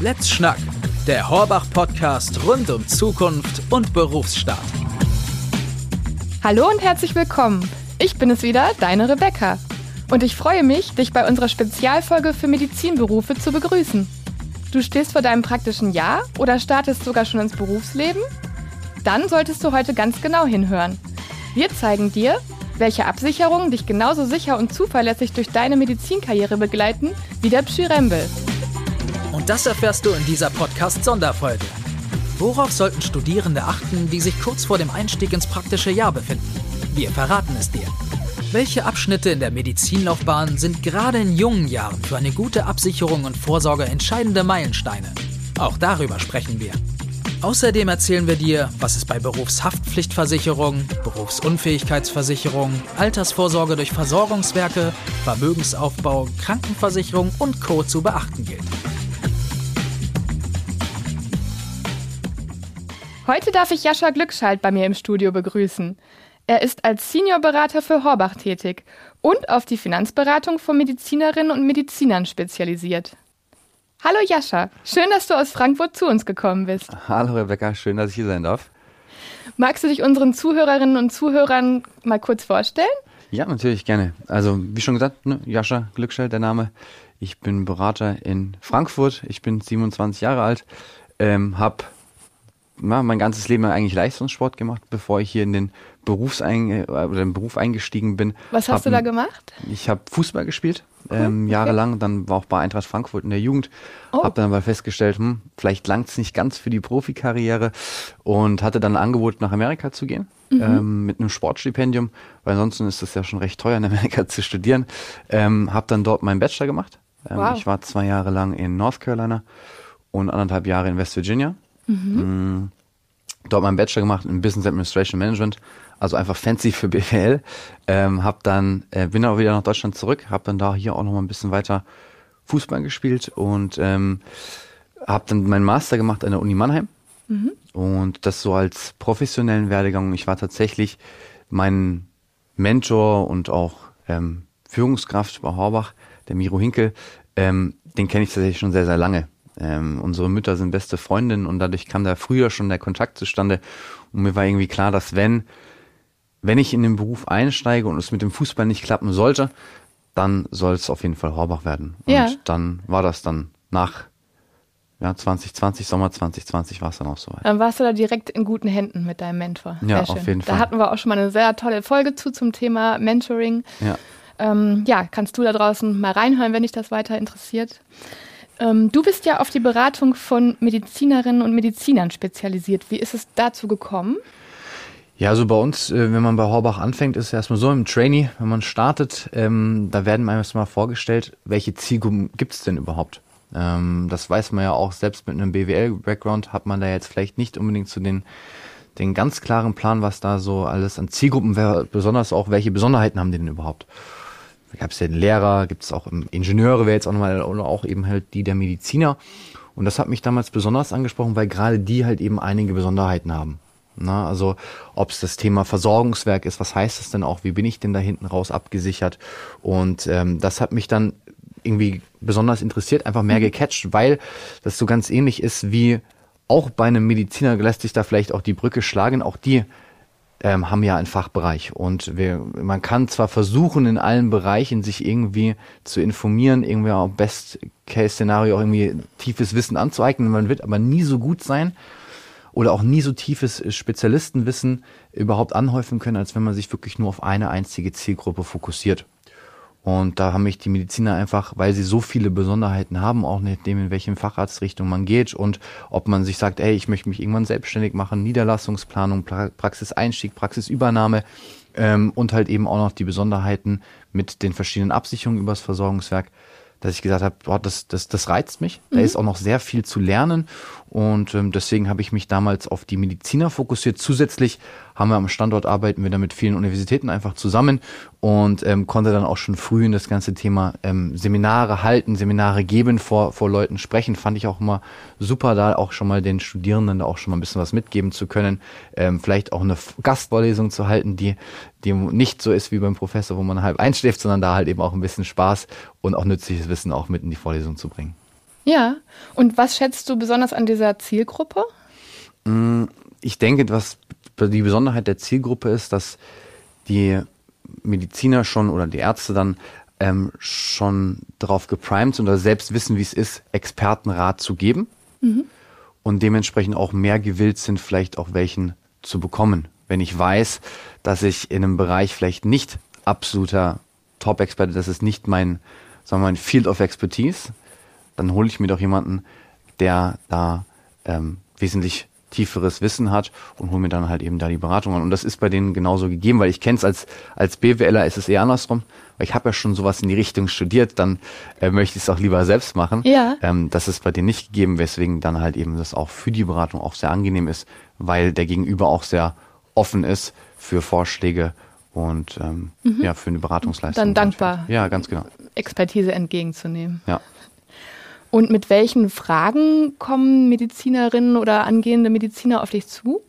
Let's Schnack, der Horbach-Podcast rund um Zukunft und Berufsstart. Hallo und herzlich willkommen. Ich bin es wieder, deine Rebecca. Und ich freue mich, dich bei unserer Spezialfolge für Medizinberufe zu begrüßen. Du stehst vor deinem praktischen Jahr oder startest sogar schon ins Berufsleben? Dann solltest du heute ganz genau hinhören. Wir zeigen dir, welche Absicherungen dich genauso sicher und zuverlässig durch deine Medizinkarriere begleiten wie der Pschyrembel. Und das erfährst du in dieser Podcast-Sonderfolge. Worauf sollten Studierende achten, die sich kurz vor dem Einstieg ins praktische Jahr befinden? Wir verraten es dir. Welche Abschnitte in der Medizinlaufbahn sind gerade in jungen Jahren für eine gute Absicherung und Vorsorge entscheidende Meilensteine? Auch darüber sprechen wir. Außerdem erzählen wir dir, was es bei Berufshaftpflichtversicherung, Berufsunfähigkeitsversicherung, Altersvorsorge durch Versorgungswerke, Vermögensaufbau, Krankenversicherung und Co. zu beachten gilt. Heute darf ich Jascha Glückschalt bei mir im Studio begrüßen. Er ist als Seniorberater für Horbach tätig und auf die Finanzberatung von Medizinerinnen und Medizinern spezialisiert. Hallo Jascha, schön, dass du aus Frankfurt zu uns gekommen bist. Hallo Rebecca, schön, dass ich hier sein darf. Magst du dich unseren Zuhörerinnen und Zuhörern mal kurz vorstellen? Ja, natürlich gerne. Also wie schon gesagt, ne, Jascha Glückschell, der Name. Ich bin Berater in Frankfurt. Ich bin 27 Jahre alt, ähm, habe ja, mein ganzes Leben eigentlich Leistungssport gemacht, bevor ich hier in den Berufsein oder im Beruf eingestiegen bin. Was hast hab, du da gemacht? Ich habe Fußball gespielt, Cool, ähm, okay. jahrelang. Dann war auch bei Eintracht Frankfurt in der Jugend. Oh. Habe dann aber festgestellt, hm, vielleicht langt es nicht ganz für die Profikarriere und hatte dann ein Angebot, nach Amerika zu gehen. Mhm. Ähm, mit einem Sportstipendium, weil ansonsten ist es ja schon recht teuer in Amerika zu studieren. Ähm, habe dann dort meinen Bachelor gemacht. Ähm, Wow. Ich war zwei Jahre lang in North Carolina und anderthalb Jahre in West Virginia. Mm, Dort meinen Bachelor gemacht in Business Administration Management, also einfach fancy für BWL. Ähm, hab dann äh, bin auch wieder nach Deutschland zurück, habe dann da hier auch noch mal ein bisschen weiter Fußball gespielt und ähm, habe dann meinen Master gemacht an der Uni Mannheim und das so als professionellen Werdegang. Ich war tatsächlich mein Mentor und auch ähm, Führungskraft bei Horbach, der Miro Hinkel, ähm, den kenne ich tatsächlich schon sehr, sehr lange. Ähm, unsere Mütter sind beste Freundinnen und dadurch kam da früher schon der Kontakt zustande. Und mir war irgendwie klar, dass wenn, wenn ich in den Beruf einsteige und es mit dem Fußball nicht klappen sollte, dann soll es auf jeden Fall Horbach werden. Und Ja. dann war das dann nach ja, 2020, Sommer 2020 war es dann auch soweit. Dann warst du da direkt in guten Händen mit deinem Mentor. Ja, auf jeden Da Fall. hatten wir auch schon mal eine sehr tolle Folge zu zum Thema Mentoring. Ja. Ähm, ja, kannst du da draußen mal reinhören, wenn dich das weiter interessiert. Ähm, du bist ja auf die Beratung von Medizinerinnen und Medizinern spezialisiert. Wie ist es dazu gekommen? Ja, also bei uns, äh, wenn man bei Horbach anfängt, ist es erstmal so im Trainee, wenn man startet, ähm, da werden einem erstmal vorgestellt, welche Zielgruppen gibt es denn überhaupt? Ähm, das weiß man ja auch, selbst mit einem BWL-Background hat man da jetzt vielleicht nicht unbedingt zu den, den ganz klaren Plan, was da so alles an Zielgruppen wäre, besonders auch, welche Besonderheiten haben die denn überhaupt? Da gab es ja den Lehrer, gibt es auch Ingenieure, wäre jetzt auch nochmal, oder auch eben halt die der Mediziner. Und das hat mich damals besonders angesprochen, weil gerade die halt eben einige Besonderheiten haben. Na, also ob es das Thema Versorgungswerk ist, was heißt das denn auch, wie bin ich denn da hinten raus abgesichert? Und ähm, das hat mich dann irgendwie besonders interessiert, einfach mehr gecatcht, weil das so ganz ähnlich ist wie auch bei einem Mediziner lässt sich da vielleicht auch die Brücke schlagen, auch die ähm, haben ja einen Fachbereich und wir, man kann zwar versuchen, in allen Bereichen sich irgendwie zu informieren, irgendwie auch Best-Case-Szenario auch irgendwie tiefes Wissen anzueignen, man wird aber nie so gut sein oder auch nie so tiefes Spezialistenwissen überhaupt anhäufen können, als wenn man sich wirklich nur auf eine einzige Zielgruppe fokussiert. Und da haben mich die Mediziner einfach, weil sie so viele Besonderheiten haben, auch nachdem in welchem Facharztrichtung man geht und ob man sich sagt, ey, ich möchte mich irgendwann selbstständig machen, Niederlassungsplanung, pra Praxiseinstieg, Praxisübernahme ähm, und halt eben auch noch die Besonderheiten mit den verschiedenen Absicherungen übers Versorgungswerk, dass ich gesagt habe, boah, das, das, das reizt mich. Da ist auch noch sehr viel zu lernen und ähm, deswegen habe ich mich damals auf die Mediziner fokussiert. Zusätzlich haben wir am Standort arbeiten wir da mit vielen Universitäten einfach zusammen und ähm, konnte dann auch schon früh in das ganze Thema ähm, Seminare halten, Seminare geben, vor, vor Leuten sprechen. Fand ich auch immer super, da auch schon mal den Studierenden da auch schon mal ein bisschen was mitgeben zu können. Ähm, vielleicht auch eine Gastvorlesung zu halten, die, die nicht so ist wie beim Professor, wo man halb einschläft, sondern da halt eben auch ein bisschen Spaß und auch nützliches Wissen auch mit in die Vorlesung zu bringen. Ja. Und was schätzt du besonders an dieser Zielgruppe? Mm, ich denke, was die Besonderheit der Zielgruppe ist, dass die Mediziner schon oder die Ärzte dann ähm, schon darauf geprimed sind oder selbst wissen, wie es ist, Expertenrat zu geben mhm. und dementsprechend auch mehr gewillt sind, vielleicht auch welchen zu bekommen. Wenn ich weiß, dass ich in einem Bereich vielleicht nicht absoluter Top-Experte, das ist nicht mein, sagen wir mal, Field of Expertise, dann hole ich mir doch jemanden, der da ähm, wesentlich tieferes Wissen hat und hole mir dann halt eben da die Beratung an. Und das ist bei denen genauso gegeben, weil ich kenne es als, als BWLer ist es eher andersrum. Weil ich habe ja schon sowas in die Richtung studiert, dann äh, möchte ich es auch lieber selbst machen. Ja. Ähm, das ist bei denen nicht gegeben, weswegen dann halt eben das auch für die Beratung auch sehr angenehm ist, weil der Gegenüber auch sehr offen ist für Vorschläge und ähm, mhm. ja, für eine Beratungsleistung. Dann dankbar. Ja, ganz genau. Expertise entgegenzunehmen. Ja. Und mit welchen Fragen kommen Medizinerinnen oder angehende Mediziner auf dich zu?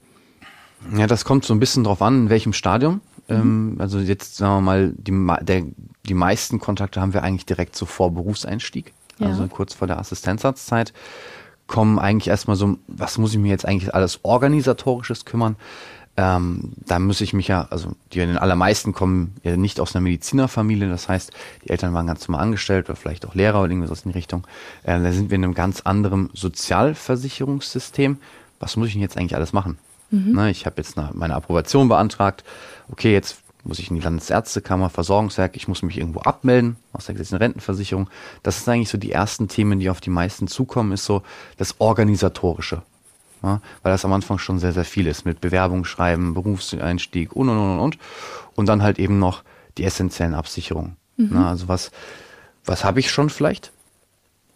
Ja, das kommt so ein bisschen drauf an, in welchem Stadium. Mhm. Ähm, also jetzt sagen wir mal, die, der, die meisten Kontakte haben wir eigentlich direkt so vor Berufseinstieg, ja. also kurz vor der Assistenzarztzeit kommen eigentlich erstmal so, was muss ich mir jetzt eigentlich alles organisatorisches kümmern? Ähm, da muss ich mich ja, also die in den allermeisten kommen ja nicht aus einer Medizinerfamilie, das heißt, die Eltern waren ganz normal angestellt oder vielleicht auch Lehrer oder irgendwas aus in die Richtung. Äh, da sind wir in einem ganz anderen Sozialversicherungssystem. Was muss ich denn jetzt eigentlich alles machen? Mhm. Ne, ich habe jetzt eine, meine Approbation beantragt. Okay, jetzt muss ich in die Landesärztekammer, Versorgungswerk, ich muss mich irgendwo abmelden aus der gesetzlichen Rentenversicherung. Das sind eigentlich so die ersten Themen, die auf die meisten zukommen, ist so das Organisatorische ja, weil das am Anfang schon sehr, sehr viel ist mit Bewerbung schreiben, Berufseinstieg und und und und und dann halt eben noch die essentiellen Absicherungen. Mhm. Na, also was, was habe ich schon vielleicht?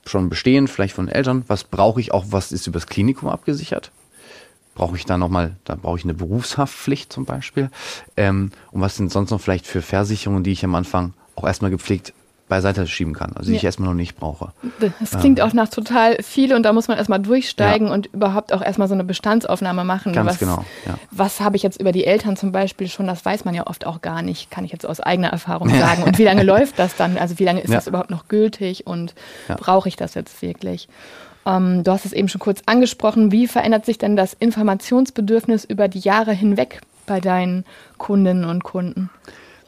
Schon bestehen, vielleicht von Eltern. Was brauche ich auch, was ist übers Klinikum abgesichert? Brauche ich da nochmal, da brauche ich eine Berufshaftpflicht zum Beispiel. Ähm, und was sind sonst noch vielleicht für Versicherungen, die ich am Anfang auch erstmal gepflegt beiseite schieben kann, also die ja. ich erstmal noch nicht brauche. Das klingt ähm. auch nach total viel und da muss man erstmal durchsteigen ja. und überhaupt auch erstmal so eine Bestandsaufnahme machen. Ganz was, genau. Ja. Was habe ich jetzt über die Eltern zum Beispiel schon, das weiß man ja oft auch gar nicht, kann ich jetzt aus eigener Erfahrung sagen. Und wie lange läuft das dann? Also wie lange ist das überhaupt noch gültig und brauche ich das jetzt wirklich? Ähm, du hast es eben schon kurz angesprochen. Wie verändert sich denn das Informationsbedürfnis über die Jahre hinweg bei deinen Kundinnen und Kunden?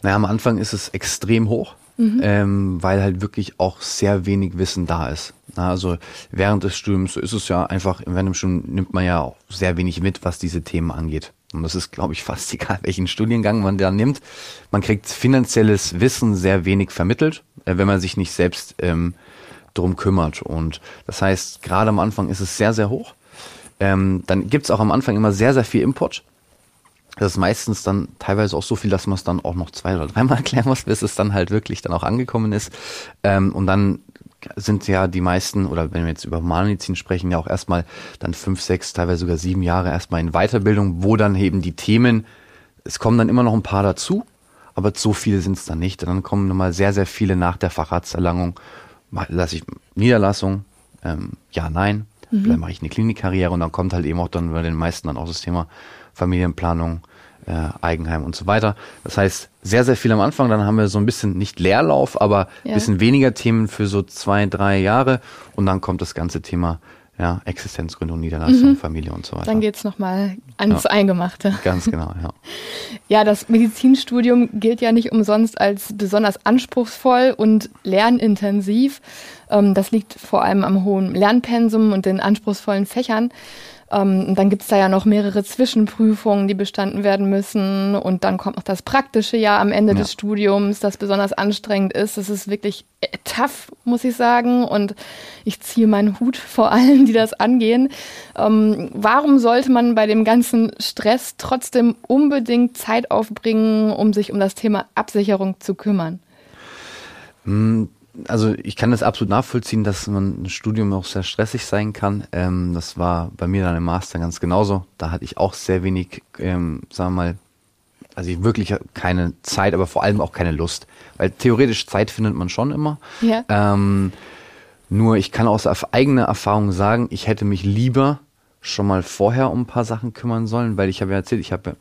Naja, am Anfang ist es extrem hoch mhm. ähm, weil halt wirklich auch sehr wenig Wissen da ist. Also während des Studiums ist es ja einfach, während dem Studium nimmt man ja auch sehr wenig mit, was diese Themen angeht. Und das ist, glaube ich, fast egal, welchen Studiengang man da nimmt. Man kriegt finanzielles Wissen sehr wenig vermittelt, äh, wenn man sich nicht selbst ähm, drum kümmert. Und das heißt, gerade am Anfang ist es sehr, sehr hoch. Ähm, dann gibt's auch am Anfang immer sehr, sehr viel Input. Das ist meistens dann teilweise auch so viel, dass man es dann auch noch zwei oder dreimal erklären muss, bis es dann halt wirklich dann auch angekommen ist. Ähm, und dann sind ja die meisten, oder wenn wir jetzt über Humanmedizin sprechen, ja auch erstmal dann fünf, sechs, teilweise sogar sieben Jahre erstmal in Weiterbildung, wo dann eben die Themen, es kommen dann immer noch ein paar dazu, aber so viele sind es dann nicht. Und dann kommen nochmal sehr, sehr viele nach der Facharzterlangung, lasse ich Niederlassung, ähm, ja, nein, mhm. vielleicht mache ich eine Klinikkarriere und dann kommt halt eben auch dann bei den meisten dann auch das Thema Familienplanung, äh, Eigenheim und so weiter. Das heißt, sehr, sehr viel am Anfang. Dann haben wir so ein bisschen nicht Leerlauf, aber ja. bisschen weniger Themen für so zwei, drei Jahre. Und dann kommt das ganze Thema ja, Existenzgründung, Niederlassung, mhm. Familie und so weiter. Dann geht's nochmal ans ja. Eingemachte. Ganz genau, ja. ja, das Medizinstudium gilt ja nicht umsonst als besonders anspruchsvoll und lernintensiv. Ähm, das liegt vor allem am hohen Lernpensum und den anspruchsvollen Fächern. Ähm, dann gibt's da ja noch mehrere Zwischenprüfungen, die bestanden werden müssen. Und dann kommt noch das praktische Jahr am Ende ja. des Studiums, das besonders anstrengend ist. Das ist wirklich äh, tough, muss ich sagen. Und ich ziehe meinen Hut vor allen, die das angehen. Ähm, warum sollte man bei dem ganzen Stress trotzdem unbedingt Zeit aufbringen, um sich um das Thema Absicherung zu kümmern? Hm also ich kann das absolut nachvollziehen, dass man ein Studium auch sehr stressig sein kann. Ähm, das war bei mir dann im Master ganz genauso. Da hatte ich auch sehr wenig, ähm, sagen wir mal, also ich wirklich keine Zeit, aber vor allem auch keine Lust. Weil theoretisch Zeit findet man schon immer. Ja. Ähm, nur ich kann aus eigener Erfahrung sagen, ich hätte mich lieber schon mal vorher um ein paar Sachen kümmern sollen, weil ich habe ja erzählt, ich habe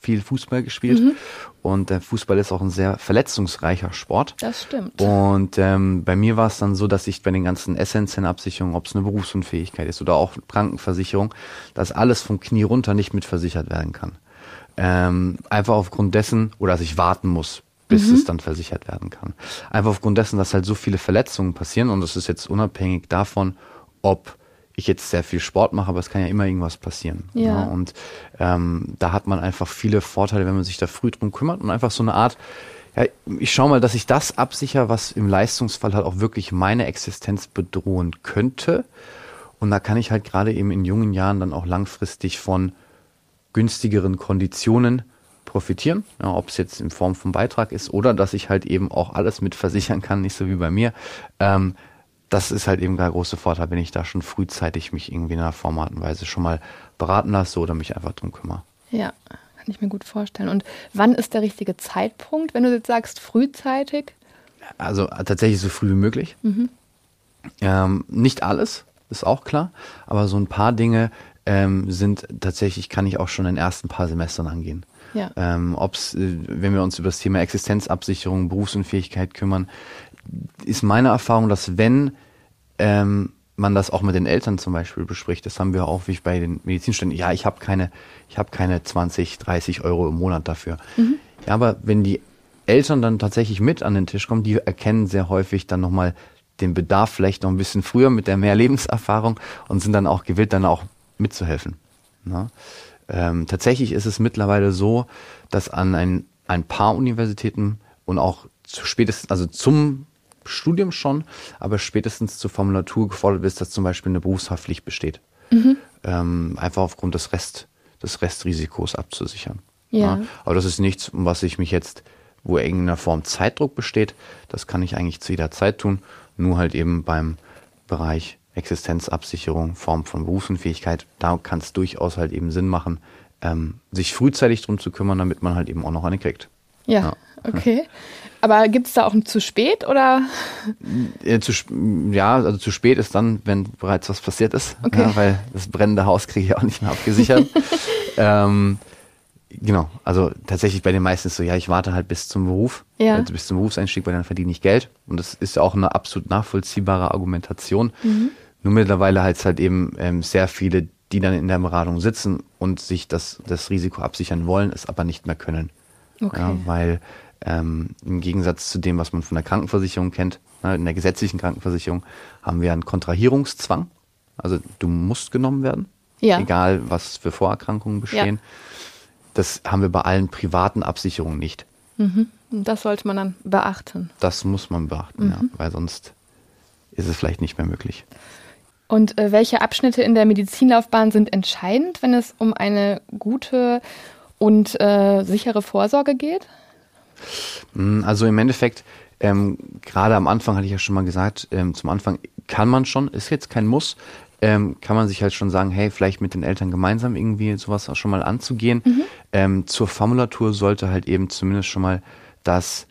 viel Fußball gespielt mhm. Und der Fußball ist auch ein sehr verletzungsreicher Sport. Das stimmt. Und ähm, bei mir war es dann so, dass ich bei den ganzen essentiellen Absicherungen, ob es eine Berufsunfähigkeit ist oder auch Krankenversicherung, dass alles vom Knie runter nicht mitversichert werden kann. Ähm, einfach aufgrund dessen, oder dass ich warten muss, bis mhm. es dann versichert werden kann. Einfach aufgrund dessen, dass halt so viele Verletzungen passieren und das ist jetzt unabhängig davon, ob ich jetzt sehr viel Sport mache, aber es kann ja immer irgendwas passieren. Ja. ja ne? und ähm, da hat man einfach viele Vorteile, wenn man sich da früh drum kümmert und einfach so eine Art, ja, ich schaue mal, dass ich das absichere, was im Leistungsfall halt auch wirklich meine Existenz bedrohen könnte. Und da kann ich halt gerade eben in jungen Jahren dann auch langfristig von günstigeren Konditionen profitieren, ja, ob es jetzt in Form von Beitrag ist oder dass ich halt eben auch alles mit versichern kann, nicht so wie bei mir. Ähm, das ist halt eben der große Vorteil, wenn ich da schon frühzeitig mich irgendwie in einer Form und Weise schon mal beraten lasse oder mich einfach drum kümmere. Ja, kann ich mir gut vorstellen. Und wann ist der richtige Zeitpunkt, wenn du jetzt sagst frühzeitig? Also tatsächlich so früh wie möglich. Mhm. Ähm, nicht alles, ist auch klar, aber so ein paar Dinge ähm, sind tatsächlich, kann ich auch schon in den ersten paar Semestern angehen. Ja. Ähm, ob's, äh, wenn wir uns über das Thema Existenzabsicherung, Berufsunfähigkeit kümmern, ist meine Erfahrung, dass wenn ähm, man das auch mit den Eltern zum Beispiel bespricht, das haben wir auch wie bei den Medizinständen, ja, ich habe keine, ich habe keine 20, 30 Euro im Monat dafür. Mhm. Ja, aber wenn die Eltern dann tatsächlich mit an den Tisch kommen, die erkennen sehr häufig dann nochmal den Bedarf vielleicht noch ein bisschen früher mit der mehr Lebenserfahrung und sind dann auch gewillt, dann auch mitzuhelfen. Na? Ähm, tatsächlich ist es mittlerweile so, dass an ein, ein paar Universitäten und auch zu spätestens, also zum Studium schon, aber spätestens zur Formulatur gefordert ist, dass zum Beispiel eine Berufshaftpflicht besteht. Mhm. Ähm, einfach aufgrund des Rest, des Restrisikos abzusichern. Ja. ja. Aber das ist nichts, um was ich mich jetzt, wo irgendeiner Form Zeitdruck besteht, das kann ich eigentlich zu jeder Zeit tun, nur halt eben beim Bereich Existenzabsicherung, Form von Berufsunfähigkeit, da kann es durchaus halt eben Sinn machen, ähm, sich frühzeitig drum zu kümmern, damit man halt eben auch noch eine kriegt. Ja, ja. okay. Aber gibt es da auch ein zu spät oder? Ja, zu, ja, also zu spät ist dann, wenn bereits was passiert ist, okay. ja, weil das brennende Haus kriege ich auch nicht mehr abgesichert. ähm, genau, also tatsächlich bei den meisten ist so, ja, ich warte halt bis zum Beruf, ja. also bis zum Berufseinstieg, weil dann verdiene ich Geld. Und das ist ja auch eine absolut nachvollziehbare Argumentation. Mhm. Nur mittlerweile halt halt eben ähm, sehr viele, die dann in der Beratung sitzen und sich das, das Risiko absichern wollen, es aber nicht mehr können. Okay. Ja, weil ähm, im Gegensatz zu dem, was man von der Krankenversicherung kennt, ne, in der gesetzlichen Krankenversicherung haben wir einen Kontrahierungszwang. Also du musst genommen werden, ja. egal was für Vorerkrankungen bestehen. Ja. Das haben wir bei allen privaten Absicherungen nicht. Mhm. Das sollte man dann beachten. Das muss man beachten, mhm. ja, weil sonst ist es vielleicht nicht mehr möglich. Und äh, welche Abschnitte in der Medizinlaufbahn sind entscheidend, wenn es um eine gute und äh, sichere Vorsorge geht? Mm, also im Endeffekt, ähm, gerade am Anfang hatte ich ja schon mal gesagt, ähm, zum Anfang kann man schon, ist jetzt kein Muss, ähm, kann man sich halt schon sagen, hey, vielleicht mit den Eltern gemeinsam irgendwie sowas auch schon mal anzugehen. Mhm. Ähm, zur Formulatur sollte halt eben zumindest schon mal das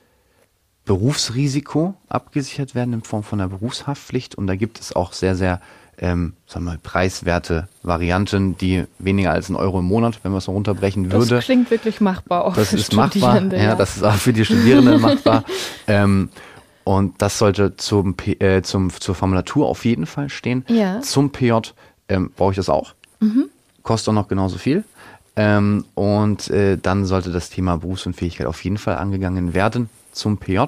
Berufsrisiko abgesichert werden in Form von einer Berufshaftpflicht und da gibt es auch sehr, sehr ähm, sagen wir mal, preiswerte Varianten, die weniger als ein Euro im Monat, wenn man es so runterbrechen würde. Das klingt wirklich machbar. Auch das ist machbar, ja, ja, das ist auch für die Studierenden machbar. Ähm, und das sollte zum, äh, zum, zur Formulatur auf jeden Fall stehen. Ja. Zum PJ ähm, brauche ich das auch. Mhm. Kostet auch noch genauso viel. Ähm, und äh, dann sollte das Thema Berufsunfähigkeit auf jeden Fall angegangen werden zum PJ,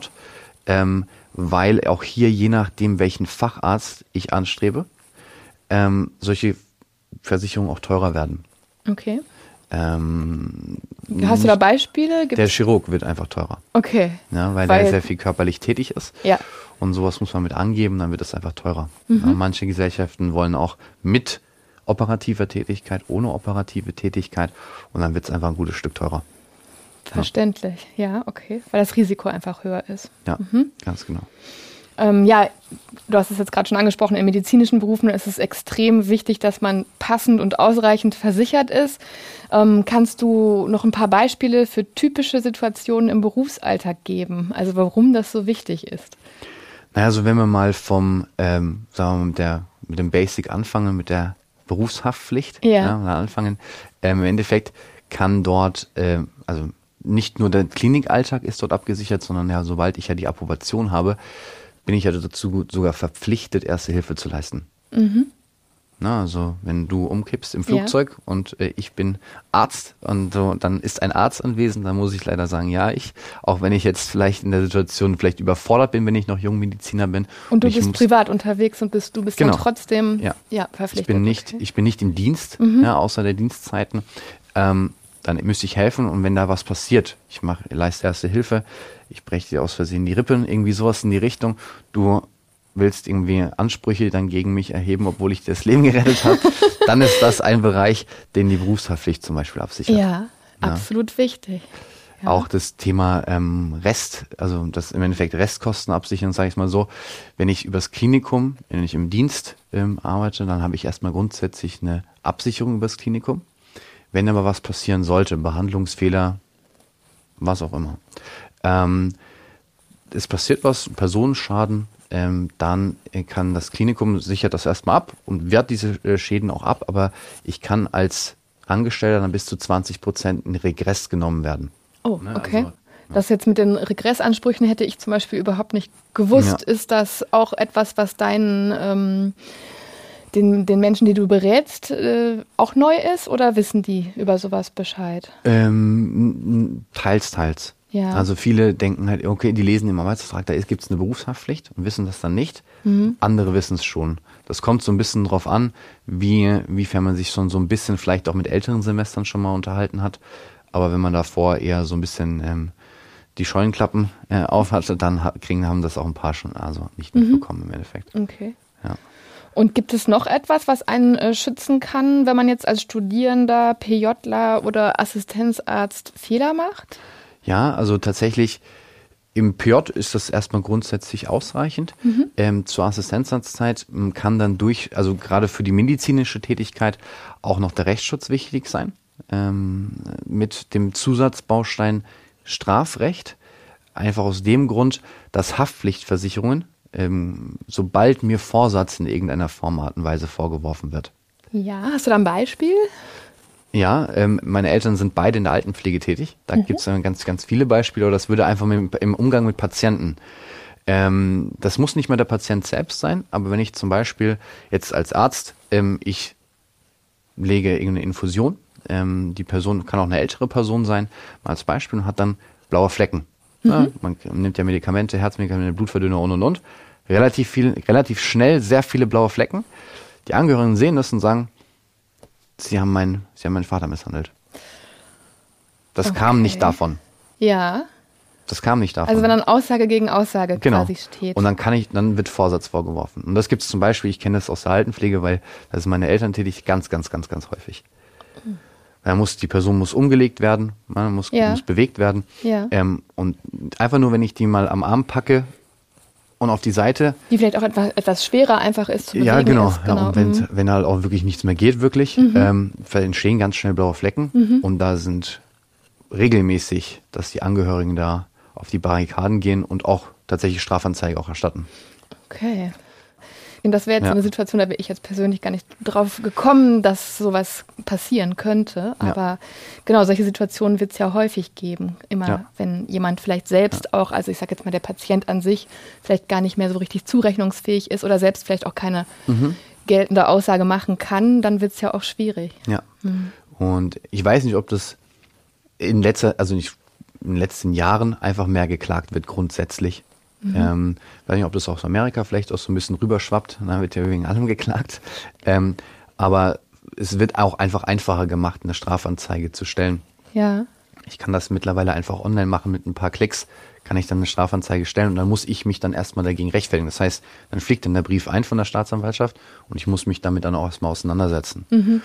ähm, weil auch hier je nachdem, welchen Facharzt ich anstrebe, ähm, solche Versicherungen auch teurer werden. Okay. Ähm, Hast du da Beispiele? Gibt's der Chirurg wird einfach teurer. Okay. Ja, weil, weil der sehr viel körperlich tätig ist. Ja. Und sowas muss man mit angeben, dann wird es einfach teurer. Mhm. Ja, manche Gesellschaften wollen auch mit operativer Tätigkeit, ohne operative Tätigkeit und dann wird es einfach ein gutes Stück teurer. Verständlich, ja. ja, okay. Weil das Risiko einfach höher ist. Ja, mhm. ganz genau. Ähm, ja, du hast es jetzt gerade schon angesprochen, in medizinischen Berufen ist es extrem wichtig, dass man passend und ausreichend versichert ist. Ähm, kannst du noch ein paar Beispiele für typische Situationen im Berufsalltag geben? Also warum das so wichtig ist? Naja, also wenn wir mal vom, ähm, sagen wir mal, mit, der, mit dem Basic anfangen, mit der Berufshaftpflicht ja. ja anfangen, ähm, im Endeffekt kann dort, äh, also nicht nur der Klinikalltag ist dort abgesichert, sondern ja, sobald ich ja die Approbation habe, bin ich ja dazu sogar verpflichtet, erste Hilfe zu leisten. Mhm. Na, also wenn du umkippst im Flugzeug ja. und äh, ich bin Arzt und so, dann ist ein Arzt anwesend, dann muss ich leider sagen, ja, ich, auch wenn ich jetzt vielleicht in der Situation vielleicht überfordert bin, wenn ich noch Jungmediziner bin. Und du und bist privat unterwegs und bist, du bist genau. dann trotzdem ja. Ja, verpflichtet. Ich bin nicht, okay. ich bin nicht im Dienst, mhm. ja, außer der Dienstzeiten. Ähm, dann müsste ich helfen und wenn da was passiert, ich mache, leiste erste Hilfe, ich breche dir aus Versehen die Rippen, irgendwie sowas in die Richtung, du willst irgendwie Ansprüche dann gegen mich erheben, obwohl ich dir das Leben gerettet habe, dann ist das ein Bereich, den die Berufshaftpflicht zum Beispiel absichert. Ja, ja. absolut wichtig. Ja. Auch das Thema ähm, Rest, also das im Endeffekt Restkosten absichern, sage ich mal so. Wenn ich übers Klinikum, wenn ich im Dienst ähm, arbeite, dann habe ich erstmal grundsätzlich eine Absicherung übers Klinikum. Wenn aber was passieren sollte, Behandlungsfehler, was auch immer, ähm, es passiert was, Personenschaden, ähm, dann kann das Klinikum sichert das erstmal ab und wehrt diese äh, Schäden auch ab, aber ich kann als Angestellter dann bis zu 20 Prozent in Regress genommen werden. Oh, ne, okay. Also, das jetzt mit den Regressansprüchen hätte ich zum Beispiel überhaupt nicht gewusst. Ja. Ist das auch etwas, was deinen ähm, den, den Menschen, die du berätst, äh, auch neu ist oder wissen die über sowas Bescheid? Ähm, teils, teils. Ja. Also viele denken halt, okay, die lesen im Arbeitsvertrag, da gibt es eine Berufshaftpflicht und wissen das dann nicht. Mhm. Andere wissen es schon. Das kommt so ein bisschen drauf an, wie, wiefern man sich schon so ein bisschen vielleicht auch mit älteren Semestern schon mal unterhalten hat. Aber wenn man davor eher so ein bisschen ähm, die Scheuenklappen äh, auf hatte, dann kriegen haben das auch ein paar schon also nicht mitbekommen mhm. im Endeffekt. Okay. Und gibt es noch etwas, was einen äh, schützen kann, wenn man jetzt als Studierender, PJler oder Assistenzarzt Fehler macht? Ja, also tatsächlich im PJ ist das erstmal grundsätzlich ausreichend. Mhm. Ähm, zur Assistenzarztzeit ähm, kann dann durch, also gerade für die medizinische Tätigkeit auch noch der Rechtsschutz wichtig sein. Ähm, mit dem Zusatzbaustein Strafrecht. Einfach aus dem Grund, dass Haftpflichtversicherungen ähm, sobald mir Vorsatz in irgendeiner Form, Art und Weise vorgeworfen wird. Ja, hast du da ein Beispiel? Ja, ähm, meine Eltern sind beide in der Altenpflege tätig. Da mhm. gibt es ganz, ganz viele Beispiele. Oder das würde einfach mit, im Umgang mit Patienten. Ähm, das muss nicht mehr der Patient selbst sein, aber wenn ich zum Beispiel jetzt als Arzt, ähm, ich lege irgendeine Infusion, ähm, die Person kann auch eine ältere Person sein, mal als Beispiel, und hat dann blaue Flecken. Mhm. Ja, man nimmt ja Medikamente, Herzmedikamente, Blutverdünner und und und relativ viel, relativ schnell sehr viele blaue Flecken. Die Angehörigen sehen das und sagen, sie haben meinen, sie haben meinen Vater misshandelt. Das okay. kam nicht davon. Ja. Das kam nicht davon. Also wenn dann Aussage gegen Aussage genau. quasi steht. Und dann kann ich, dann wird Vorsatz vorgeworfen. Und das gibt es zum Beispiel, ich kenne das aus der Altenpflege, weil das ist meine Eltern tätig, ganz, ganz, ganz, ganz häufig. Da muss, die Person muss umgelegt werden, man muss, ja. muss bewegt werden. Ja. Ähm, und einfach nur, wenn ich die mal am Arm packe, und auf die Seite. Die vielleicht auch etwas, etwas schwerer einfach ist zu bewegen. Ja, genau. Ist, genau. Ja, und wenn, mhm. wenn halt auch wirklich nichts mehr geht, wirklich, mhm. ähm, entstehen ganz schnell blaue Flecken. Mhm. Und da sind regelmäßig, dass die Angehörigen da auf die Barrikaden gehen und auch tatsächlich Strafanzeige auch erstatten. Okay. Und das wäre jetzt ja. eine Situation, da wäre ich jetzt persönlich gar nicht drauf gekommen, dass sowas passieren könnte. Aber ja. genau, solche Situationen wird es ja häufig geben. Immer, ja. wenn jemand vielleicht selbst auch, also ich sage jetzt mal der Patient an sich, vielleicht gar nicht mehr so richtig zurechnungsfähig ist oder selbst vielleicht auch keine mhm. geltende Aussage machen kann, dann wird es ja auch schwierig. Ja. Mhm. Und ich weiß nicht, ob das in letzter, also nicht in den letzten Jahren einfach mehr geklagt wird grundsätzlich. Mhm. Ähm, weiß nicht, ob das aus Amerika vielleicht auch so ein bisschen rüberschwappt. Da wird ja wegen allem geklagt. Ähm, aber es wird auch einfach einfacher gemacht, eine Strafanzeige zu stellen. Ja. Ich kann das mittlerweile einfach online machen mit ein paar Klicks, kann ich dann eine Strafanzeige stellen und dann muss ich mich dann erstmal dagegen rechtfertigen. Das heißt, dann fliegt dann der Brief ein von der Staatsanwaltschaft und ich muss mich damit dann auch erstmal auseinandersetzen. Mhm.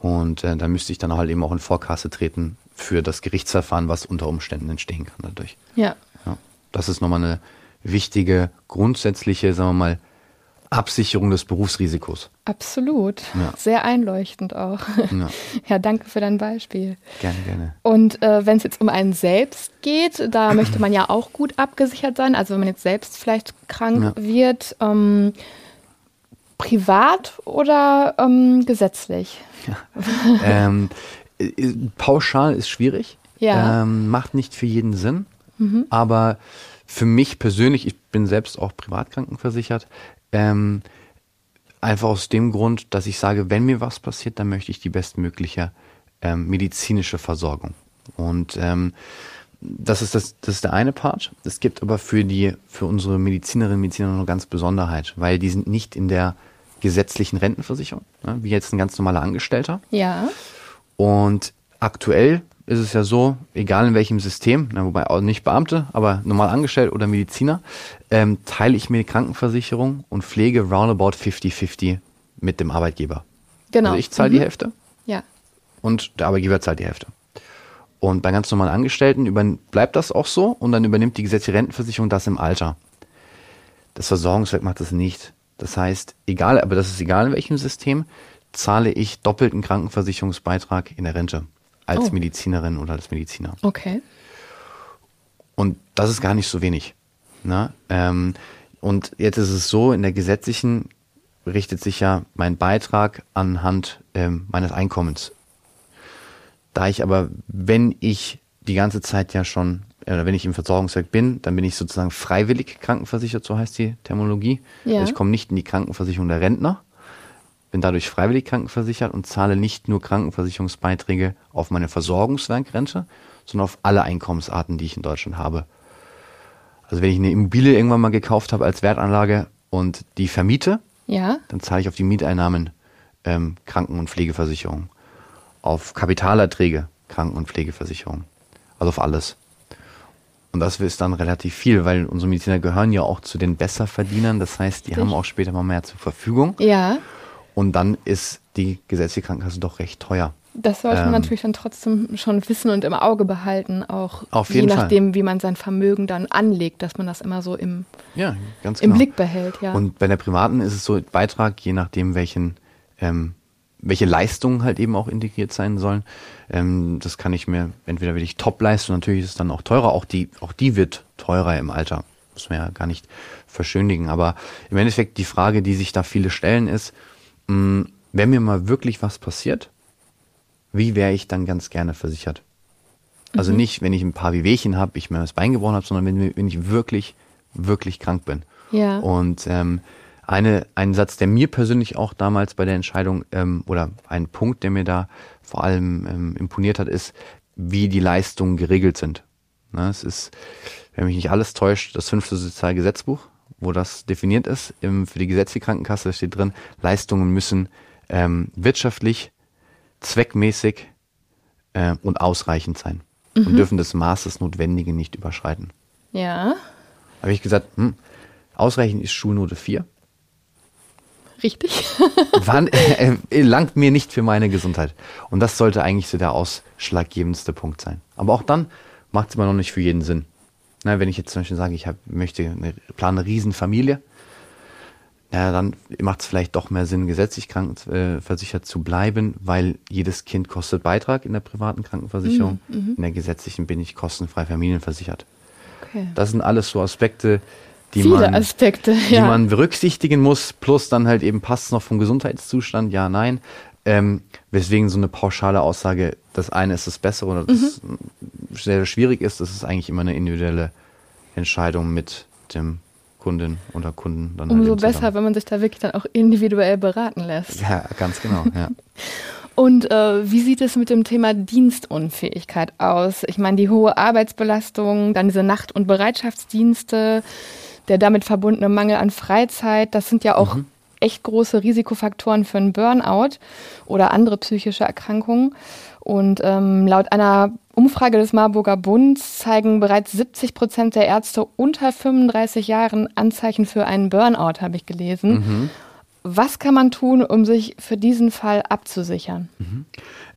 Und äh, da müsste ich dann halt eben auch in Vorkasse treten für das Gerichtsverfahren, was unter Umständen entstehen kann dadurch. Ja. ja. Das ist nochmal eine wichtige, grundsätzliche, sagen wir mal, Absicherung des Berufsrisikos. Absolut. Ja. Sehr einleuchtend auch. Ja. ja. danke für dein Beispiel. Gerne, gerne. Und äh, wenn es jetzt um einen selbst geht, da möchte man ja auch gut abgesichert sein. Also wenn man jetzt selbst vielleicht krank ja. wird, ähm, privat oder ähm, gesetzlich? ähm, Äh, pauschal ist schwierig. Ja. Ähm, macht nicht für jeden Sinn. Aber für mich persönlich, ich bin selbst auch privat krankenversichert, ähm, einfach aus dem Grund, dass ich sage, wenn mir was passiert, dann möchte ich die bestmögliche ähm, medizinische Versorgung. Und ähm, das ist das, das ist der eine Part. Es gibt aber für die, für unsere Medizinerinnen und Mediziner noch eine ganz Besonderheit, weil die sind nicht in der gesetzlichen Rentenversicherung, ne, wie jetzt ein ganz normaler Angestellter. Ja. Und aktuell ist es ja so, egal in welchem System, na, wobei auch nicht Beamte, aber normal angestellt oder Mediziner, ähm, teile ich mir die Krankenversicherung und pflege roundabout 50-50 mit dem Arbeitgeber. Genau. Also ich zahle Mhm. die Hälfte Ja. und der Arbeitgeber zahlt die Hälfte. Und bei ganz normalen Angestellten bleibt das auch so und dann übernimmt die gesetzliche Rentenversicherung das im Alter. Das Versorgungswerk macht das nicht. Das heißt, egal, aber das ist egal in welchem System, zahle ich doppelten Krankenversicherungsbeitrag in der Rente als Oh. Medizinerin oder als Mediziner. Okay. Und das ist gar nicht so wenig. Ne? Ähm, und jetzt ist es so, in der gesetzlichen richtet sich ja mein Beitrag anhand ähm, meines Einkommens. Da ich aber, wenn ich die ganze Zeit ja schon, äh, oder wenn ich im Versorgungswerk bin, dann bin ich sozusagen freiwillig krankenversichert, so heißt die Terminologie. Ja. Also ich komme nicht in die Krankenversicherung der Rentner, bin dadurch freiwillig krankenversichert und zahle nicht nur Krankenversicherungsbeiträge auf meine Versorgungswerkrente, sondern auf alle Einkommensarten, die ich in Deutschland habe. Also wenn ich eine Immobilie irgendwann mal gekauft habe als Wertanlage und die vermiete, Ja. dann zahle ich auf die Mieteinnahmen ähm, Kranken- und Pflegeversicherung. Auf Kapitalerträge Kranken- und Pflegeversicherung. Also auf alles. Und das ist dann relativ viel, weil unsere Mediziner gehören ja auch zu den Besserverdienern. Das heißt, die Richtig. haben auch später mal mehr zur Verfügung. Ja. Und dann ist die gesetzliche Krankenkasse doch recht teuer. Das sollte man Ähm, natürlich dann trotzdem schon wissen und im Auge behalten, auch je jeden Fall. nachdem, wie man sein Vermögen dann anlegt, dass man das immer so im, Ja, im genau. Blick behält, ja. Und bei der privaten ist es so, Beitrag, je nachdem, welchen, ähm, welche Leistungen halt eben auch integriert sein sollen. Ähm, das kann ich mir, entweder will ich Top-Leistung, natürlich ist es dann auch teurer, auch die, auch die wird teurer im Alter. Muss man ja gar nicht verschönigen. Aber im Endeffekt die Frage, die sich da viele stellen, ist, mh, wenn mir mal wirklich was passiert, wie wäre ich dann ganz gerne versichert? Also nicht, wenn ich ein paar Wehwehchen habe, ich mir das Bein gebrochen habe, sondern wenn, wenn ich wirklich, wirklich krank bin. Ja. Und ähm, eine, ein Satz, der mir persönlich auch damals bei der Entscheidung ähm, oder ein Punkt, der mir da vor allem ähm, imponiert hat, ist, wie die Leistungen geregelt sind. Ne, es ist, wenn mich nicht alles täuscht, das fünfte Sozialgesetzbuch, wo das definiert ist. Im, für die gesetzliche Krankenkasse steht drin, Leistungen müssen ähm, wirtschaftlich, zweckmäßig äh, und ausreichend sein und dürfen des Maßes Notwendigen nicht überschreiten ja, habe ich gesagt, hm, ausreichend ist Schulnote 4. richtig. Wann, äh, äh, langt mir nicht für meine Gesundheit. Und das sollte eigentlich so der ausschlaggebendste Punkt sein. Aber auch dann macht es immer noch nicht für jeden Sinn. Na, wenn ich jetzt zum Beispiel sage, ich hab, möchte eine, plane eine Riesenfamilie, ja, dann macht es vielleicht doch mehr Sinn, gesetzlich krankenversichert zu bleiben, weil jedes Kind kostet Beitrag in der privaten Krankenversicherung. In der gesetzlichen bin ich kostenfrei familienversichert. Okay. Das sind alles so Aspekte, die Viele man Aspekte, die ja. man berücksichtigen muss, plus dann halt eben passt es noch vom Gesundheitszustand, ja, nein. Ähm, weswegen so eine pauschale Aussage, das eine ist das Bessere oder das Mhm. sehr schwierig ist, das ist eigentlich immer eine individuelle Entscheidung mit dem Kundin oder Kunden. Dann Umso besser, wenn man sich da wirklich dann auch individuell beraten lässt. Ja, ganz genau, ja. Und äh, wie sieht es mit dem Thema Dienstunfähigkeit aus? Ich meine, die hohe Arbeitsbelastung, dann diese Nacht- und Bereitschaftsdienste, der damit verbundene Mangel an Freizeit, das sind ja auch echt große Risikofaktoren für einen Burnout oder andere psychische Erkrankungen. Und ähm, laut einer Umfrage des Marburger Bunds zeigen bereits 70 Prozent der Ärzte unter 35 Jahren Anzeichen für einen Burnout, habe ich gelesen. Was kann man tun, um sich für diesen Fall abzusichern?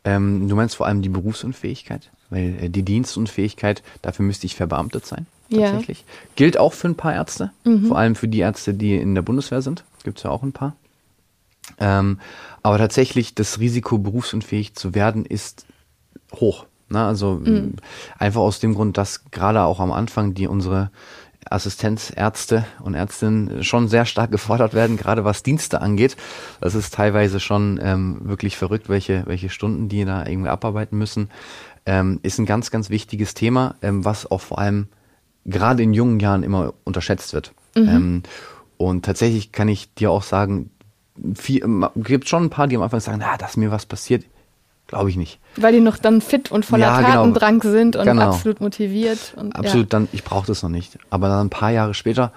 Ähm, du meinst vor allem die Berufsunfähigkeit? Weil äh, die Dienstunfähigkeit, dafür müsste ich verbeamtet sein, Ja. tatsächlich. Gilt auch für ein paar Ärzte, vor allem für die Ärzte, die in der Bundeswehr sind. Gibt es ja auch ein paar. Ähm, aber tatsächlich, das Risiko, berufsunfähig zu werden, ist hoch. Ne? Also ähm, einfach aus dem Grund, dass gerade auch am Anfang die unsere Assistenzärzte und Ärztinnen schon sehr stark gefordert werden, gerade was Dienste angeht. Das ist teilweise schon ähm, wirklich verrückt, welche, welche Stunden die da irgendwie abarbeiten müssen. Ähm, ist ein ganz, ganz wichtiges Thema, ähm, was auch vor allem gerade in jungen Jahren immer unterschätzt wird. Mhm. Ähm, und tatsächlich kann ich dir auch sagen, gibt schon ein paar, die am Anfang sagen, na, dass mir was passiert. Glaube ich nicht. Weil die noch dann fit und voller ja, genau. Tatendrang genau. sind und genau. absolut motiviert. Und, absolut, ja. dann, ich brauche das noch nicht. Aber dann ein paar Jahre später,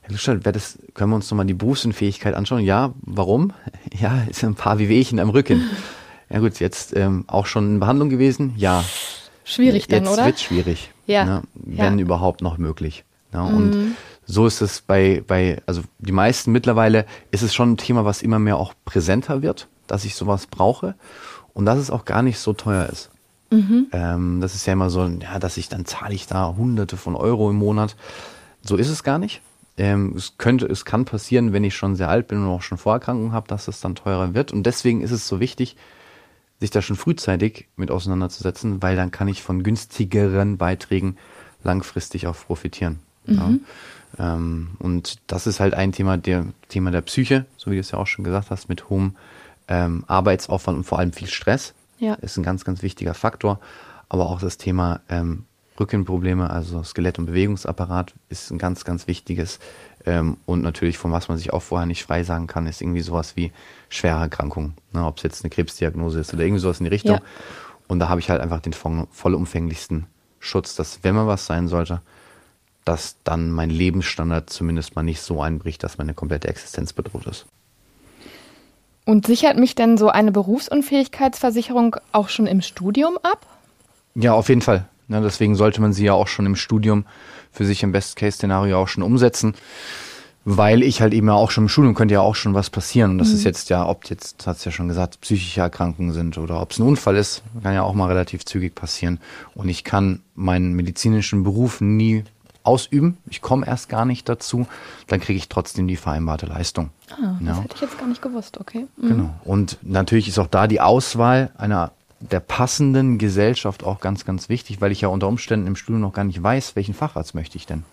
Herr Lüstert, das, können wir uns nochmal die Berufsunfähigkeit anschauen? Ja, warum? Ja, ist ein paar Wehwehchen am Rücken. Ja gut, jetzt ähm, auch schon in Behandlung gewesen? Ja. Schwierig dann, jetzt oder? wird schwierig. Ja. Ne? Wenn ja. überhaupt noch möglich. Ja, ne? und mhm. So ist es bei, bei, also die meisten mittlerweile ist es schon ein Thema, was immer mehr auch präsenter wird, dass ich sowas brauche und dass es auch gar nicht so teuer ist. Mhm. Ähm, das ist ja immer so, ja, dass ich dann zahle ich da Hunderte von Euro im Monat. So ist es gar nicht. Ähm, es könnte, es kann passieren, wenn ich schon sehr alt bin und auch schon Vorerkrankungen habe, dass es dann teurer wird. Und deswegen ist es so wichtig, sich da schon frühzeitig mit auseinanderzusetzen, weil dann kann ich von günstigeren Beiträgen langfristig auch profitieren. Mhm. Ja. Ähm, und das ist halt ein Thema der Thema der Psyche, so wie du es ja auch schon gesagt hast, mit hohem ähm, Arbeitsaufwand und vor allem viel Stress. Ja. Ist ein ganz, ganz wichtiger Faktor. Aber auch das Thema ähm, Rückenprobleme, also Skelett- und Bewegungsapparat, ist ein ganz, ganz wichtiges. Ähm, und natürlich, von was man sich auch vorher nicht frei sagen kann, ist irgendwie sowas wie schwere Erkrankungen. Ne, Ob es jetzt eine Krebsdiagnose ist oder irgendwie sowas in die Richtung. Ja. Und da habe ich halt einfach den vollumfänglichsten Schutz, dass wenn man was sein sollte, dass dann mein Lebensstandard zumindest mal nicht so einbricht, dass meine komplette Existenz bedroht ist. Und sichert mich denn so eine Berufsunfähigkeitsversicherung auch schon im Studium ab? Ja, auf jeden Fall. Ja, deswegen sollte man sie ja auch schon im Studium für sich im Best-Case-Szenario auch schon umsetzen. Weil ich halt eben ja auch schon im Studium könnte ja auch schon was passieren. Und das mhm. ist jetzt ja, ob jetzt, hat es ja schon gesagt, psychische Erkrankungen sind oder ob es ein Unfall ist, kann ja auch mal relativ zügig passieren. Und ich kann meinen medizinischen Beruf nie ausüben. Ich komme erst gar nicht dazu. Dann kriege ich trotzdem die vereinbarte Leistung. Ah, das ja. hätte ich jetzt gar nicht gewusst, okay. Mhm. Genau. Und natürlich ist auch da die Auswahl einer der passenden Gesellschaft auch ganz, ganz wichtig, weil ich ja unter Umständen im Studium noch gar nicht weiß, welchen Facharzt möchte ich denn.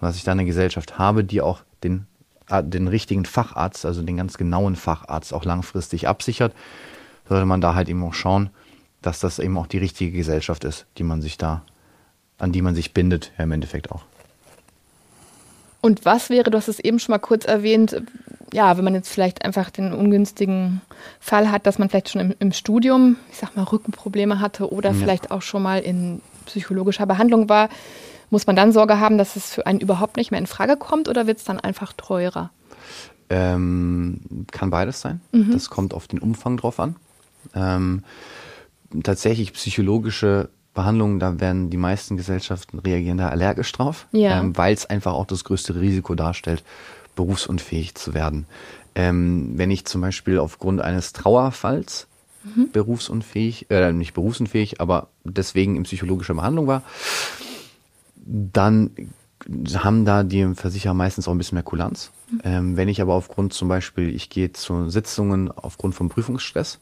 Und dass ich da eine Gesellschaft habe, die auch den, äh, den richtigen Facharzt, also den ganz genauen Facharzt auch langfristig absichert, sollte man da halt eben auch schauen, dass das eben auch die richtige Gesellschaft ist, die man sich da, an die man sich bindet, ja, im Endeffekt auch. Und was wäre, du hast es eben schon mal kurz erwähnt, ja, wenn man jetzt vielleicht einfach den ungünstigen Fall hat, dass man vielleicht schon im, im Studium, ich sag mal, Rückenprobleme hatte oder ja. vielleicht auch schon mal in psychologischer Behandlung war, muss man dann Sorge haben, dass es für einen überhaupt nicht mehr in Frage kommt oder wird es dann einfach teurer? Ähm, kann beides sein. Mhm. Das kommt auf den Umfang drauf an. Ähm, tatsächlich psychologische Behandlungen, da werden die meisten Gesellschaften reagieren da allergisch drauf, ja. ähm, weil es einfach auch das größte Risiko darstellt, berufsunfähig zu werden. Ähm, wenn ich zum Beispiel aufgrund eines Trauerfalls mhm. berufsunfähig, äh, nicht berufsunfähig, aber deswegen in psychologischer Behandlung war, dann haben da die Versicherer meistens auch ein bisschen mehr Kulanz. Mhm. Ähm, wenn ich aber aufgrund zum Beispiel, ich gehe zu Sitzungen aufgrund von Prüfungsstress,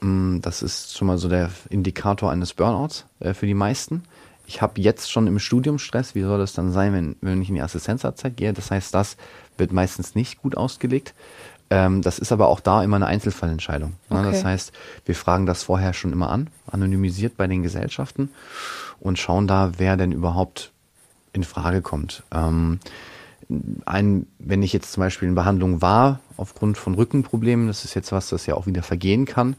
das ist schon mal so der Indikator eines Burnouts äh, für die meisten. Ich habe jetzt schon im Studium Stress. Wie soll das dann sein, wenn, wenn ich in die Assistenzarztzeit gehe? Das heißt, das wird meistens nicht gut ausgelegt. Ähm, das ist aber auch da immer eine Einzelfallentscheidung. Ne? Okay. Das heißt, wir fragen das vorher schon immer an, anonymisiert bei den Gesellschaften und schauen da, wer denn überhaupt in Frage kommt. Ähm, ein, wenn ich jetzt zum Beispiel in Behandlung war aufgrund von Rückenproblemen, das ist jetzt was, das ja auch wieder vergehen kann, mm,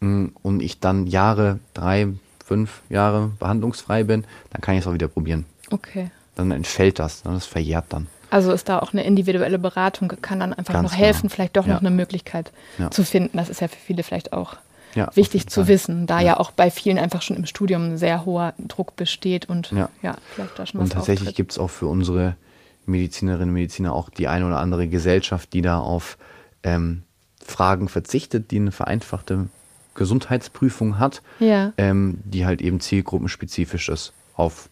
und ich dann Jahre, drei, fünf Jahre behandlungsfrei bin, dann kann ich es auch wieder probieren. Okay. Dann entfällt das, ne? das verjährt dann. Also ist da auch eine individuelle Beratung, kann dann einfach Ganz noch helfen, genau. vielleicht doch ja. noch eine Möglichkeit ja. zu finden. Das ist ja für viele vielleicht auch ja, wichtig zu Fall. wissen, da ja. auch bei vielen einfach schon im Studium ein sehr hoher Druck besteht und ja, vielleicht da schon was Und tatsächlich gibt es auch für unsere Medizinerinnen und Mediziner auch die eine oder andere Gesellschaft, die da auf ähm, Fragen verzichtet, die eine vereinfachte Gesundheitsprüfung hat, ähm, die halt eben zielgruppenspezifisch ist auf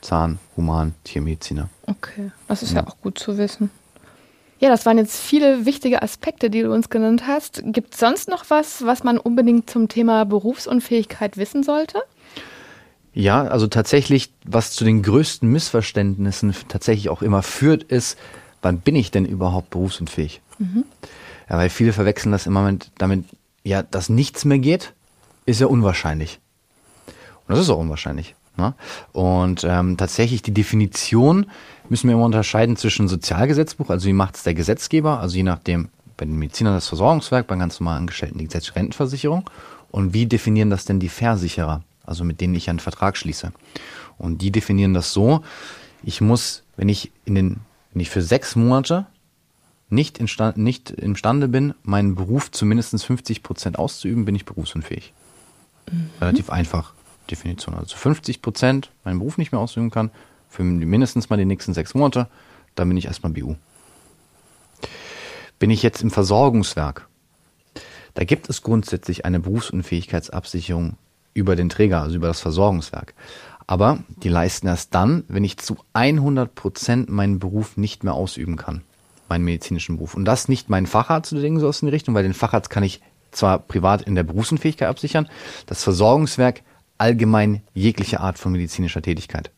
Zahn, Human, Tiermediziner. Okay, das ist ja. ja auch gut zu wissen. Ja, das waren jetzt viele wichtige Aspekte, die du uns genannt hast. Gibt es sonst noch was, was man unbedingt zum Thema Berufsunfähigkeit wissen sollte? Ja, also tatsächlich, was zu den größten Missverständnissen tatsächlich auch immer führt, ist, wann bin ich denn überhaupt berufsunfähig? Mhm. Ja, weil viele verwechseln das immer mit, damit, ja, dass nichts mehr geht, ist ja unwahrscheinlich. Und das ist auch unwahrscheinlich. Ne? Und ähm, tatsächlich die Definition müssen wir immer unterscheiden zwischen Sozialgesetzbuch, also wie macht es der Gesetzgeber, also je nachdem, bei den Medizinern das Versorgungswerk, bei ganz normalen Angestellten die gesetzliche Rentenversicherung und wie definieren das denn die Versicherer? also mit denen ich einen Vertrag schließe. Und die definieren das so, ich muss, wenn ich in den, wenn ich für sechs Monate nicht, instand, nicht imstande bin, meinen Beruf zu mindestens 50 Prozent auszuüben, bin ich berufsunfähig. Mhm. Relativ einfach Definition. Also 50 Prozent meinen Beruf nicht mehr ausüben kann, für mindestens mal die nächsten sechs Monate, dann bin ich erstmal BU. Bin ich jetzt im Versorgungswerk, da gibt es grundsätzlich eine Berufsunfähigkeitsabsicherung über den Träger, also über das Versorgungswerk. Aber die leisten erst dann, wenn ich zu 100 Prozent meinen Beruf nicht mehr ausüben kann, meinen medizinischen Beruf. Und das nicht meinen Facharzt oder so aus in die Richtung, weil den Facharzt kann ich zwar privat in der Berufsunfähigkeit absichern, das Versorgungswerk allgemein jegliche Art von medizinischer Tätigkeit.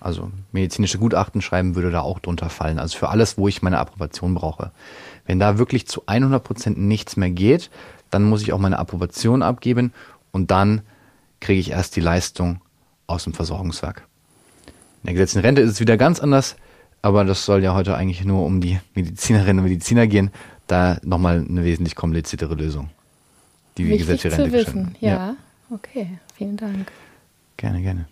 Also medizinische Gutachten schreiben würde da auch drunter fallen. Also für alles, wo ich meine Approbation brauche. Wenn da wirklich zu 100 Prozent nichts mehr geht, dann muss ich auch meine Approbation abgeben und dann kriege ich erst die Leistung aus dem Versorgungswerk. In der gesetzlichen Rente ist es wieder ganz anders, aber das soll ja heute eigentlich nur um die Medizinerinnen und Mediziner gehen. Da nochmal eine wesentlich kompliziertere Lösung. Die Wichtig gesetzliche Rente zu wissen. Ja. ja, okay, vielen Dank. Gerne, gerne.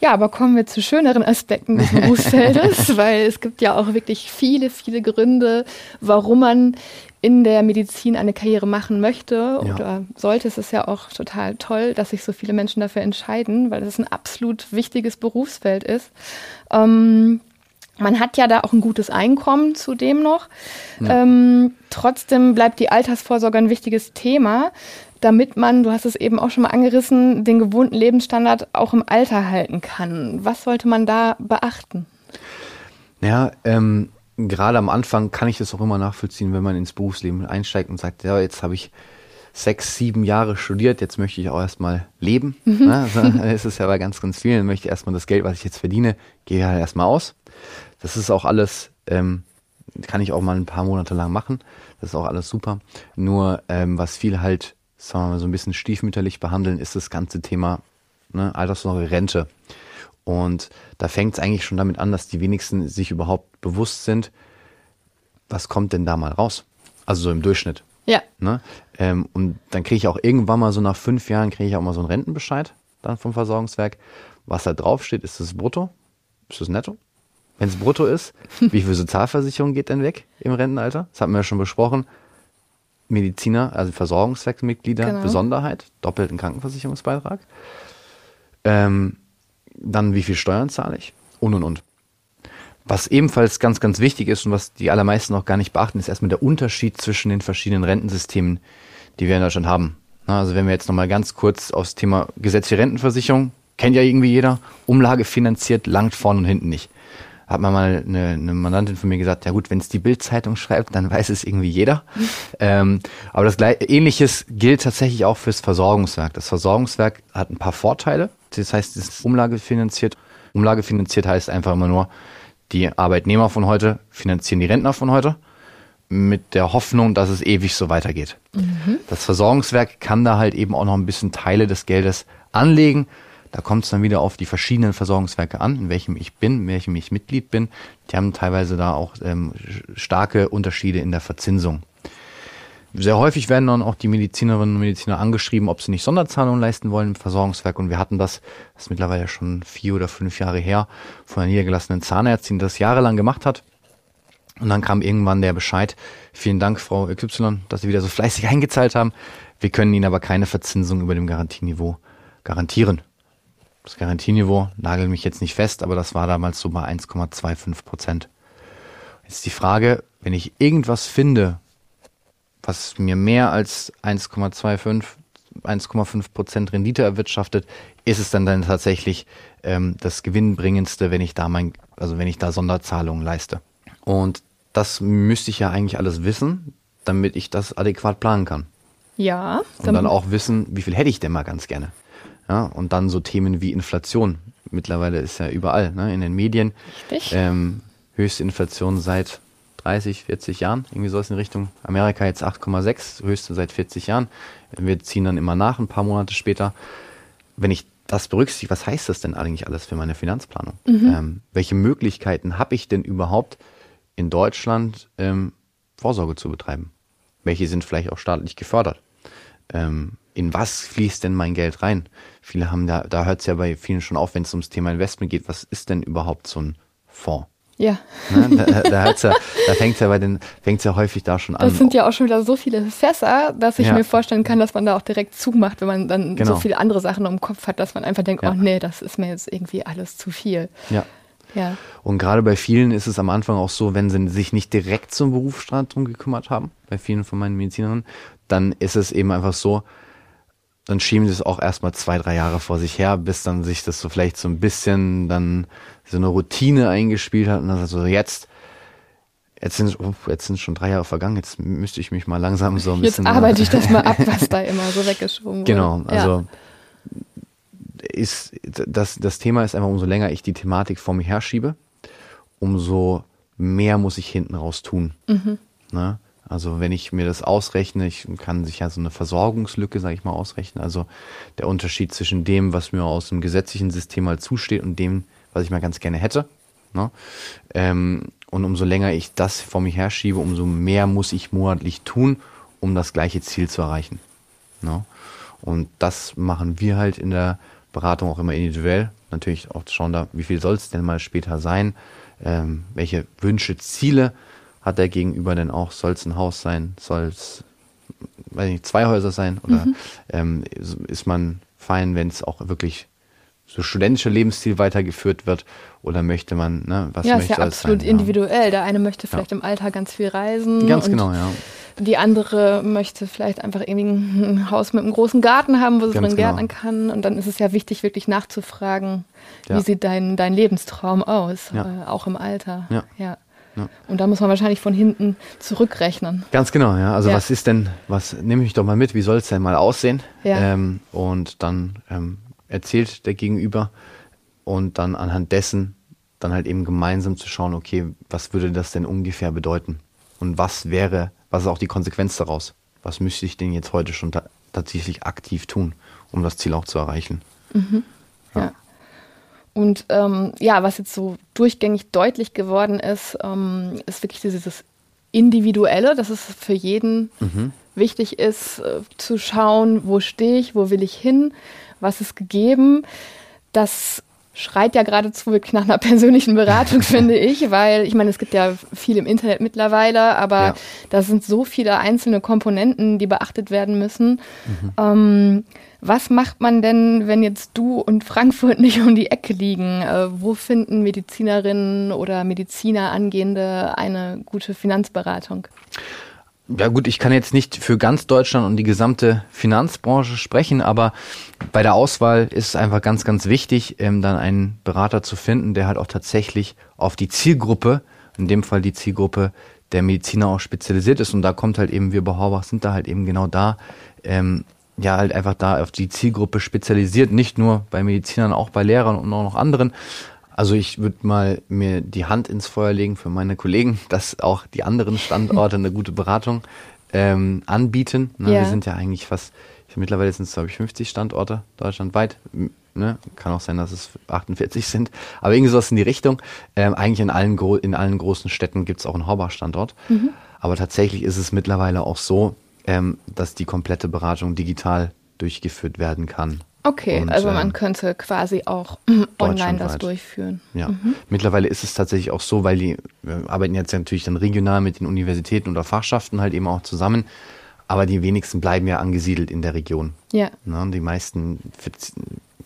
Ja, aber kommen wir zu schöneren Aspekten des Berufsfeldes, weil es gibt ja auch wirklich viele, viele Gründe, warum man in der Medizin eine Karriere machen möchte ja. oder sollte. Es ist ja auch total toll, dass sich so viele Menschen dafür entscheiden, weil es ein absolut wichtiges Berufsfeld ist. Ähm, man hat ja da auch ein gutes Einkommen zudem noch. Ja. Ähm, trotzdem bleibt die Altersvorsorge ein wichtiges Thema damit man, du hast es eben auch schon mal angerissen, den gewohnten Lebensstandard auch im Alter halten kann. Was sollte man da beachten? Ja, ähm, gerade am Anfang kann ich das auch immer nachvollziehen, wenn man ins Berufsleben einsteigt und sagt, ja, jetzt habe ich sechs, sieben Jahre studiert, jetzt möchte ich auch erstmal leben. Mhm. Ne? Also, ist es ja bei ganz, ganz vielen, möchte ich erstmal das Geld, was ich jetzt verdiene, gehe halt erstmal aus. Das ist auch alles, ähm, kann ich auch mal ein paar Monate lang machen. Das ist auch alles super. Nur ähm, was viel halt sagen wir mal, so ein bisschen stiefmütterlich behandeln, ist das ganze Thema ne, Altersvorsorge, Rente. Und da fängt es eigentlich schon damit an, dass die wenigsten sich überhaupt bewusst sind, was kommt denn da mal raus? Also so im Durchschnitt. Ja. Ne? Ähm, und dann kriege ich auch irgendwann mal so nach fünf Jahren, kriege ich auch mal so einen Rentenbescheid dann vom Versorgungswerk. Was da draufsteht, ist das brutto? Ist das netto? Wenn es brutto ist, wie viel Sozialversicherung geht denn weg im Rentenalter? Das hatten wir ja schon besprochen. Mediziner, also Versorgungswerksmitglieder, genau. Besonderheit, doppelten Krankenversicherungsbeitrag. Ähm, dann wie viel Steuern zahle ich und und und. Was ebenfalls ganz, ganz wichtig ist und was die allermeisten noch gar nicht beachten, ist erstmal der Unterschied zwischen den verschiedenen Rentensystemen, die wir in Deutschland haben. Also wenn wir jetzt nochmal ganz kurz aufs Thema gesetzliche Rentenversicherung, kennt ja irgendwie jeder, Umlage finanziert, langt vorne und hinten nicht hat man mal eine, eine Mandantin von mir gesagt, ja gut, wenn es die Bildzeitung schreibt, dann weiß es irgendwie jeder. ähm, aber das Ähnliches gilt tatsächlich auch fürs Versorgungswerk. Das Versorgungswerk hat ein paar Vorteile. Das heißt, es ist umlagefinanziert. Umlagefinanziert heißt einfach immer nur, die Arbeitnehmer von heute finanzieren die Rentner von heute mit der Hoffnung, dass es ewig so weitergeht. Mhm. Das Versorgungswerk kann da halt eben auch noch ein bisschen Teile des Geldes anlegen da kommt es dann wieder auf die verschiedenen Versorgungswerke an, in welchem ich bin, in welchem ich Mitglied bin. Die haben teilweise da auch ähm, starke Unterschiede in der Verzinsung. Sehr häufig werden dann auch die Medizinerinnen und Mediziner angeschrieben, ob sie nicht Sonderzahlungen leisten wollen im Versorgungswerk. Und wir hatten das, das ist mittlerweile schon vier oder fünf Jahre her, von einer niedergelassenen Zahnärztin, die das jahrelang gemacht hat. Und dann kam irgendwann der Bescheid, vielen Dank, Frau XY, dass Sie wieder so fleißig eingezahlt haben. Wir können Ihnen aber keine Verzinsung über dem Garantieniveau garantieren. Das Garantieniveau nagel mich jetzt nicht fest, aber das war damals so bei 1,25 Prozent. Jetzt die Frage, wenn ich irgendwas finde, was mir mehr als 1,25, 1,5 Prozent Rendite erwirtschaftet, ist es dann dann tatsächlich ähm, das gewinnbringendste, wenn ich da mein, also wenn ich da Sonderzahlungen leiste. Und das müsste ich ja eigentlich alles wissen, damit ich das adäquat planen kann. Ja. Und dann auch wissen, wie viel hätte ich denn mal ganz gerne. Ja, und dann so Themen wie Inflation. Mittlerweile ist ja überall, ne, in den Medien. Richtig. Ähm, höchste Inflation seit 30, 40 Jahren, irgendwie sowas in Richtung. Amerika jetzt 8,6, höchste seit 40 Jahren. Wir ziehen dann immer nach, ein paar Monate später. Wenn ich das berücksichtige, was heißt das denn eigentlich alles für meine Finanzplanung? Ähm, welche Möglichkeiten habe ich denn überhaupt in Deutschland ähm, Vorsorge zu betreiben? Welche sind vielleicht auch staatlich gefördert? Ähm, in was fließt denn mein Geld rein? Viele haben da, da hört es ja bei vielen schon auf, wenn es ums Thema Investment geht, was ist denn überhaupt so ein Fonds? Ja. Ne? Da, da, hört's ja, da fängt es ja bei den, fängt's ja häufig da schon an. Das sind ja auch schon wieder so viele Fässer, dass ich Ja. mir vorstellen kann, dass man da auch direkt zumacht, wenn man dann Genau. so viele andere Sachen im Kopf hat, dass man einfach denkt, Ja. oh nee, das ist mir jetzt irgendwie alles zu viel. ja. Ja. Und gerade bei vielen ist es am Anfang auch so, wenn sie sich nicht direkt zum Berufsstand drum gekümmert haben, bei vielen von meinen Medizinerinnen, dann ist es eben einfach so, dann schieben sie es auch erstmal zwei, drei Jahre vor sich her, bis dann sich das so vielleicht so ein bisschen dann so eine Routine eingespielt hat und dann so jetzt, jetzt sind, oh, jetzt sind schon drei Jahre vergangen, jetzt müsste ich mich mal langsam so ein Jetzt bisschen. arbeite ich das mal ab, was da immer so weggeschoben wurde. Genau, Ja. also ist das, das Thema ist einfach, umso länger ich die Thematik vor mir herschiebe, umso mehr muss ich hinten raus tun. Mhm. Ne? Also wenn ich mir das ausrechne, ich kann sich ja so eine Versorgungslücke, sage ich mal, ausrechnen. Also der Unterschied zwischen dem, was mir aus dem gesetzlichen System mal zusteht und dem, was ich mal ganz gerne hätte. Ne? Ähm, und umso länger ich das vor mir herschiebe, umso mehr muss ich monatlich tun, um das gleiche Ziel zu erreichen. Ne? Und das machen wir halt in der Beratung auch immer individuell. Natürlich auch schauen da, wie viel soll es denn mal später sein? Ähm, welche Wünsche, Ziele hat der Gegenüber denn auch? Soll es ein Haus sein? Soll es, weiß ich nicht, zwei Häuser sein? Oder ähm, ist, ist man fein, wenn es auch wirklich so studentische Lebensstil weitergeführt wird? Oder möchte man, ne, was ja, ist möchte ja es absolut sein? individuell. Der eine möchte vielleicht im Alter ganz viel reisen. Ganz genau, ja. Die andere möchte vielleicht einfach irgendwie ein Haus mit einem großen Garten haben, wo sie drin genau. gärtnern kann. Und dann ist es ja wichtig, wirklich nachzufragen, Ja. wie sieht dein, dein Lebenstraum aus, Ja. äh, auch im Alter. Ja. Ja. Ja. Und da muss man wahrscheinlich von hinten zurückrechnen. Ganz genau, ja. Also Ja. was ist denn, was nehme ich doch mal mit, wie soll es denn mal aussehen? Ja. Ähm, und dann ähm, erzählt der Gegenüber und dann anhand dessen dann halt eben gemeinsam zu schauen, okay, was würde das denn ungefähr bedeuten? Und was wäre, was ist auch die Konsequenz daraus? Was müsste ich denn jetzt heute schon ta tatsächlich aktiv tun, um das Ziel auch zu erreichen? Ja. Und ähm, ja, was jetzt so durchgängig deutlich geworden ist, ähm, ist wirklich dieses Individuelle, dass es für jeden wichtig ist, äh, zu schauen, wo stehe ich, wo will ich hin, was ist gegeben. Das schreit ja geradezu wirklich nach einer persönlichen Beratung, finde ich, weil ich meine, es gibt ja viel im Internet mittlerweile, aber Ja. da sind so viele einzelne Komponenten, die beachtet werden müssen. Ähm, was macht man denn, wenn jetzt du und Frankfurt nicht um die Ecke liegen? Äh, wo finden Medizinerinnen oder Mediziner angehende eine gute Finanzberatung? Ja gut, ich kann jetzt nicht für ganz Deutschland und die gesamte Finanzbranche sprechen, aber bei der Auswahl ist es einfach ganz, ganz wichtig, ähm, dann einen Berater zu finden, der halt auch tatsächlich auf die Zielgruppe, in dem Fall die Zielgruppe der Mediziner auch spezialisiert ist. Und da kommt halt eben, wir bei Horbach sind da halt eben genau da, ähm, ja halt einfach da auf die Zielgruppe spezialisiert, nicht nur bei Medizinern, auch bei Lehrern und auch noch anderen. Also ich würde mal mir die Hand ins Feuer legen für meine Kollegen, dass auch die anderen Standorte eine gute Beratung ähm, anbieten. Ne? Ja. Wir sind ja eigentlich fast, mittlerweile sind es glaube ich 50 Standorte deutschlandweit. Ne? Kann auch sein, dass es 48 sind. Aber irgendwie sowas in die Richtung. Ähm, eigentlich in allen, in allen großen Städten gibt es auch einen Horbach-Standort. Aber tatsächlich ist es mittlerweile auch so, ähm, dass die komplette Beratung digital durchgeführt werden kann. Okay, Und, also man ähm, könnte quasi auch online das durchführen. Ja, mittlerweile ist es tatsächlich auch so, weil die wir arbeiten jetzt natürlich dann regional mit den Universitäten oder Fachschaften halt eben auch zusammen, aber die wenigsten bleiben ja angesiedelt in der Region. Ja. Ne? Und die meisten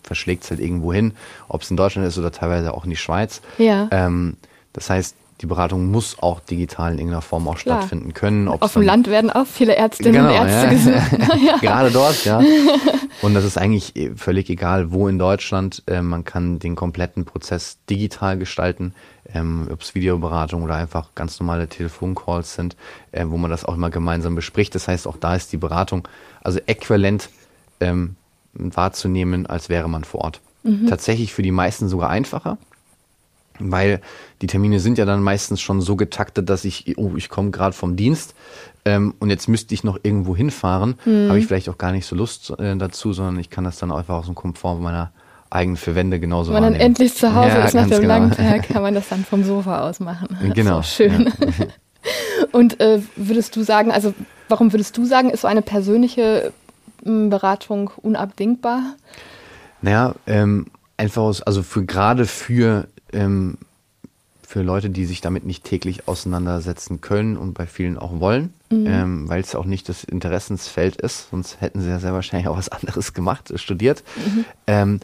verschlägt es halt irgendwo hin, ob es in Deutschland ist oder teilweise auch in die Schweiz. Ja. Ähm, das heißt, die Beratung muss auch digital in irgendeiner Form auch Klar. stattfinden können. Auf dem Land werden auch viele Ärztinnen Genau, und Ärzte ja. gesucht. ja. Gerade dort, ja. Und das ist eigentlich eh völlig egal, wo in Deutschland. Äh, man kann den kompletten Prozess digital gestalten, ähm, ob es Videoberatung oder einfach ganz normale Telefoncalls sind, äh, wo man das auch immer gemeinsam bespricht. Das heißt, auch da ist die Beratung also äquivalent ähm, wahrzunehmen, als wäre man vor Ort. Tatsächlich für die meisten sogar einfacher, weil die Termine sind ja dann meistens schon so getaktet, dass ich, oh, ich komme gerade vom Dienst ähm, und jetzt müsste ich noch irgendwo hinfahren, habe ich vielleicht auch gar nicht so Lust äh, dazu, sondern ich kann das dann einfach aus dem Komfort meiner eigenen vier Wände genauso Wenn man dann endlich zu Hause Ja, ist nach dem genau. langen Tag, kann man das dann vom Sofa aus machen. Das ist Genau, schön. Und äh, würdest du sagen, also warum würdest du sagen, ist so eine persönliche Beratung unabdingbar? Naja, ähm, einfach aus, also für gerade für, ähm, für Leute, die sich damit nicht täglich auseinandersetzen können und bei vielen auch wollen, ähm, weil es auch nicht das Interessensfeld ist, sonst hätten sie ja sehr wahrscheinlich auch was anderes gemacht, äh, studiert, ähm,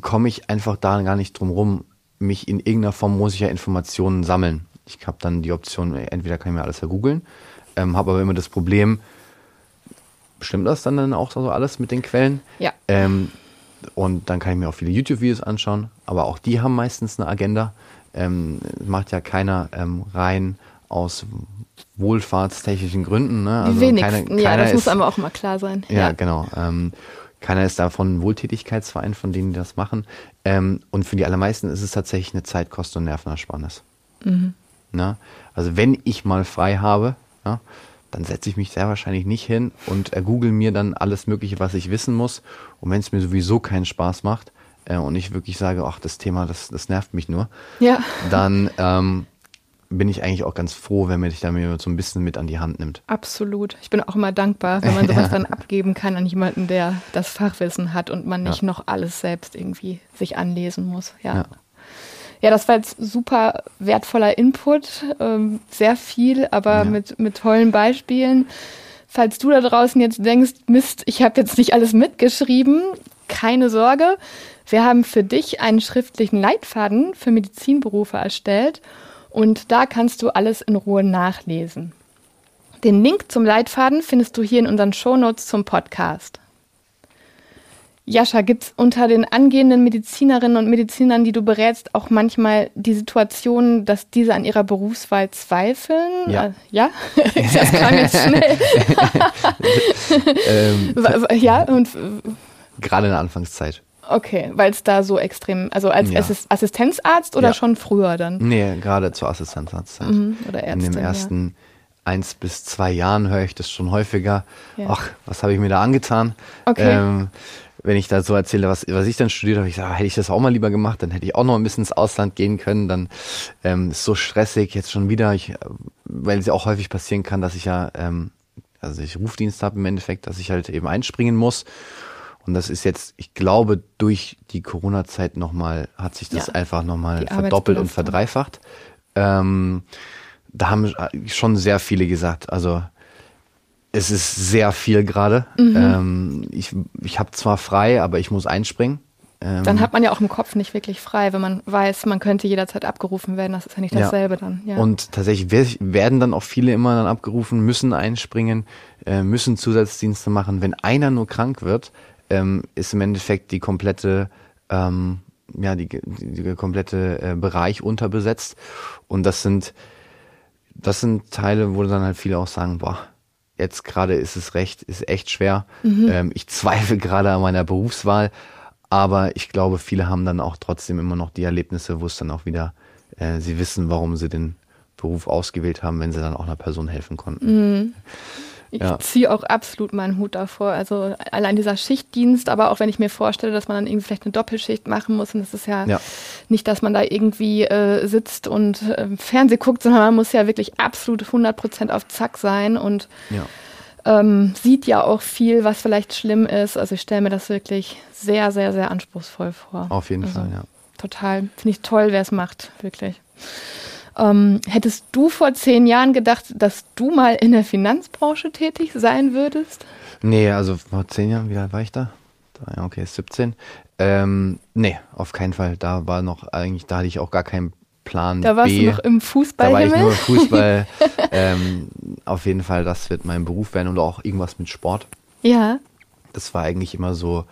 komme ich einfach da gar nicht drum rum, mich in irgendeiner Form muss ich ja Informationen sammeln. Ich habe dann die Option, entweder kann ich mir alles ja googeln, ähm, habe aber immer das Problem, stimmt das dann, dann auch so alles mit den Quellen? Ja. Ähm, und dann kann ich mir auch viele YouTube-Videos anschauen, aber auch die haben meistens eine Agenda. Ähm, macht ja keiner ähm, rein aus wohlfahrtstechnischen Gründen. Ne? Die Also wenigsten. keiner- ja, das muss ist- einem auch mal klar sein. ja, genau. Ähm, keiner ist davon ein Wohltätigkeitsverein, von denen die das machen. Ähm, und für die allermeisten ist es tatsächlich eine Zeit, Kosten und Nervenersparnis. Na? Also wenn ich mal frei habe, ja, dann setze ich mich sehr wahrscheinlich nicht hin und äh, google mir dann alles Mögliche, was ich wissen muss. Und wenn es mir sowieso keinen Spaß macht äh, und ich wirklich sage, ach, das Thema, das, das nervt mich nur, Ja. dann ähm, bin ich eigentlich auch ganz froh, wenn man dich da mir so ein bisschen mit an die Hand nimmt. Absolut. Ich bin auch immer dankbar, wenn man sowas dann abgeben kann an jemanden, der das Fachwissen hat und man nicht Ja. noch alles selbst irgendwie sich anlesen muss. Ja. Ja. Das war jetzt super wertvoller Input, ähm, sehr viel, aber Ja. mit, mit tollen Beispielen. Falls du da draußen jetzt denkst, Mist, ich habe jetzt nicht alles mitgeschrieben, keine Sorge. Wir haben für dich einen schriftlichen Leitfaden für Medizinberufe erstellt und da kannst du alles in Ruhe nachlesen. Den Link zum Leitfaden findest du hier in unseren Shownotes zum Podcast. Jascha, gibt es unter den angehenden Medizinerinnen und Medizinern, die du berätst, auch manchmal die Situation, dass diese an ihrer Berufswahl zweifeln? Ja. Äh, ja? das klang jetzt schnell. ähm, ja, und Gerade in der Anfangszeit. okay, weil es da so extrem, also als Ja. Assist Assistenzarzt oder Ja. schon früher dann? Nee, gerade zur Assistenzarztzeit. Mhm, oder In Ärztin, den ja. ersten eins bis zwei Jahren höre ich das schon häufiger. Ja. Ach, was habe ich mir da angetan? Okay. Ähm, wenn ich da so erzähle, was, was ich dann studiert habe, ich sage, hätte ich das auch mal lieber gemacht, dann hätte ich auch noch ein bisschen ins Ausland gehen können. Dann ähm, ist so stressig jetzt schon wieder, ich, äh, weil es ja auch häufig passieren kann, dass ich ja, ähm, also ich Rufdienst habe im Endeffekt, dass ich halt eben einspringen muss. Und das ist jetzt, ich glaube, durch die Corona-Zeit nochmal, hat sich das Ja. einfach nochmal verdoppelt und verdreifacht. Ähm, da haben schon sehr viele gesagt, also es ist sehr viel gerade. Mhm. Ähm, ich ich habe zwar frei, aber ich muss einspringen. Ähm, Dann hat man ja auch im Kopf nicht wirklich frei, wenn man weiß, man könnte jederzeit abgerufen werden. Das ist ja nicht Ja. dasselbe dann. Ja. Und tatsächlich wer- werden dann auch viele immer dann abgerufen, müssen einspringen, äh, müssen Zusatzdienste machen. Wenn einer nur krank wird, ähm, ist im Endeffekt die komplette, ähm, ja, die, die, die komplette äh, Bereich unterbesetzt. Und das sind, das sind Teile, wo dann halt viele auch sagen, boah, jetzt gerade ist es recht, ist echt schwer. Ähm, ich zweifle gerade an meiner Berufswahl, aber ich glaube, viele haben dann auch trotzdem immer noch die Erlebnisse, wo es dann auch wieder, äh, sie wissen, warum sie den Beruf ausgewählt haben, wenn sie dann auch einer Person helfen konnten. Ich Ja. ziehe auch absolut meinen Hut davor. Also allein dieser Schichtdienst, aber auch wenn ich mir vorstelle, dass man dann irgendwie vielleicht eine Doppelschicht machen muss und das ist ja, Ja. nicht, dass man da irgendwie äh, sitzt und äh, Fernseh guckt, sondern man muss ja wirklich absolut 100% auf Zack sein und Ja. ähm, sieht ja auch viel, was vielleicht schlimm ist. Also ich stelle mir das wirklich sehr, sehr, sehr anspruchsvoll vor. Auf jeden Also Fall, ja. Total. Finde ich toll, wer es macht, wirklich. Ähm, hättest du vor zehn Jahren gedacht, dass du mal in der Finanzbranche tätig sein würdest? Nee, also vor zehn Jahren, wie alt war ich da? Okay, 17. Ähm, nee, auf keinen Fall. Da war noch eigentlich, da hatte ich auch gar keinen Plan Da warst B. du noch im da war ich nur Fußball. ähm, auf jeden Fall, das wird mein Beruf werden oder auch irgendwas mit Sport. Ja. Das war eigentlich immer so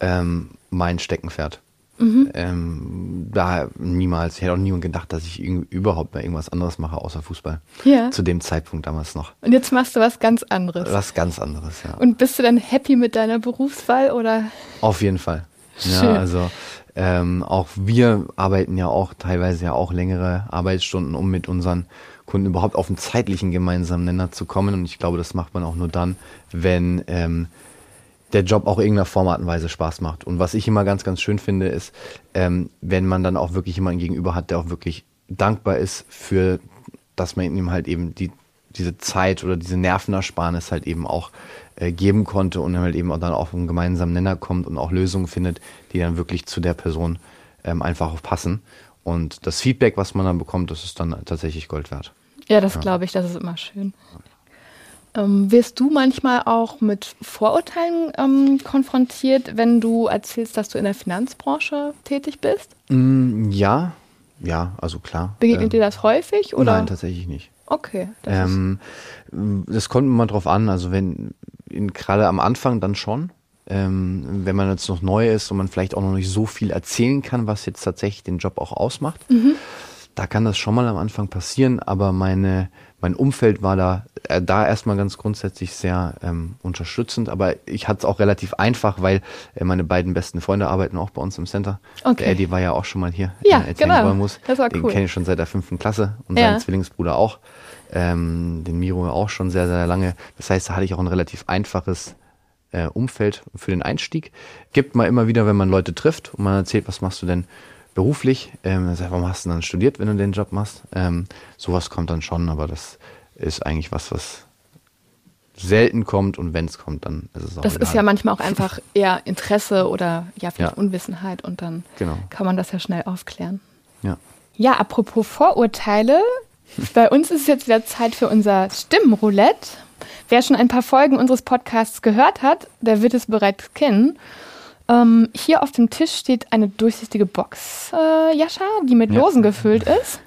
ähm, mein Steckenpferd. Mhm. Ähm, da niemals, ich hätte auch niemand gedacht, dass ich überhaupt mal irgendwas anderes mache außer Fußball. Ja. Zu dem Zeitpunkt damals noch. Und jetzt machst du was ganz anderes. Was ganz anderes, ja. Und bist du dann happy mit deiner Berufswahl oder? Auf jeden Fall. Ja, Schön. also ähm, auch wir arbeiten ja auch teilweise ja auch längere Arbeitsstunden, um mit unseren Kunden überhaupt auf einen zeitlichen gemeinsamen Nenner zu kommen. Und ich glaube, das macht man auch nur dann, wenn ähm, der Job auch irgendeiner Form, und Weise Spaß macht. Und was ich immer ganz, ganz schön finde, ist, ähm, wenn man dann auch wirklich jemanden gegenüber hat, der auch wirklich dankbar ist für, dass man ihm halt eben die, diese Zeit oder diese Nervenersparnis halt eben auch äh, geben konnte und halt eben auch dann auf einen gemeinsamen Nenner kommt und auch Lösungen findet, die dann wirklich zu der Person ähm, einfach auch passen. Und das Feedback, was man dann bekommt, das ist dann tatsächlich Gold wert. Ja, das glaube ich, das ist immer schön. Ähm, wirst du manchmal auch mit Vorurteilen ähm, konfrontiert, wenn du erzählst, dass du in der Finanzbranche tätig bist? Mm, ja, ja, also klar. Begegnet Ähm, dir das häufig? Oder? Nein, tatsächlich nicht. Okay. Das Ähm, das kommt immer drauf an. Also wenn in, gerade am Anfang dann schon, ähm, wenn man jetzt noch neu ist und man vielleicht auch noch nicht so viel erzählen kann, was jetzt tatsächlich den Job auch ausmacht, da kann das schon mal am Anfang passieren. Aber meine mein Umfeld war da äh, da erstmal ganz grundsätzlich sehr ähm, unterstützend. Aber ich hatte es auch relativ einfach, weil äh, meine beiden besten Freunde arbeiten auch bei uns im Center. Okay. Der Eddie war ja auch schon mal hier. Ja, äh, genau. Wolmuth. Das war Den cool. kenne ich schon seit der fünften Klasse und Ja. sein Zwillingsbruder auch. Ähm, den Miro auch schon sehr, sehr lange. Das heißt, da hatte ich auch ein relativ einfaches äh, Umfeld für den Einstieg. Gibt mal immer wieder, wenn man Leute trifft und man erzählt, was machst du denn beruflich? Ähm, warum hast du dann studiert, wenn du den Job machst? Ähm, sowas kommt dann schon, aber das ist eigentlich was, was selten kommt und wenn es kommt, dann ist es auch das egal. ist ja manchmal auch einfach eher Interesse oder ja, vielleicht Ja. Unwissenheit und dann Genau. kann man das ja schnell aufklären. Ja. Ja, apropos Vorurteile. Bei uns ist jetzt wieder Zeit für unser Stimmenroulette. Wer schon ein paar Folgen unseres Podcasts gehört hat, der wird es bereits kennen. Ähm, hier auf dem Tisch steht eine durchsichtige Box, äh, Jascha, die mit Ja. Losen gefüllt ist.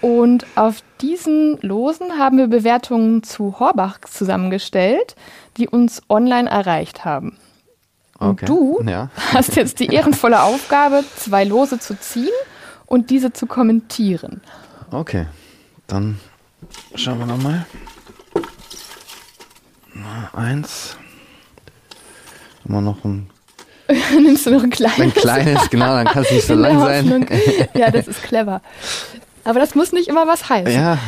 Und auf diesen Losen haben wir Bewertungen zu Horbach zusammengestellt, die uns online erreicht haben. Und Okay. du Ja. hast jetzt die ehrenvolle Aufgabe, zwei Lose zu ziehen und diese zu kommentieren. Okay, dann schauen wir nochmal. Na, Eins. Immer noch ein, Nimmst du noch ein kleines? ein kleines, genau, dann kann es nicht so lang sein. Ja, das ist clever. Aber das muss nicht immer was heißen. Ja,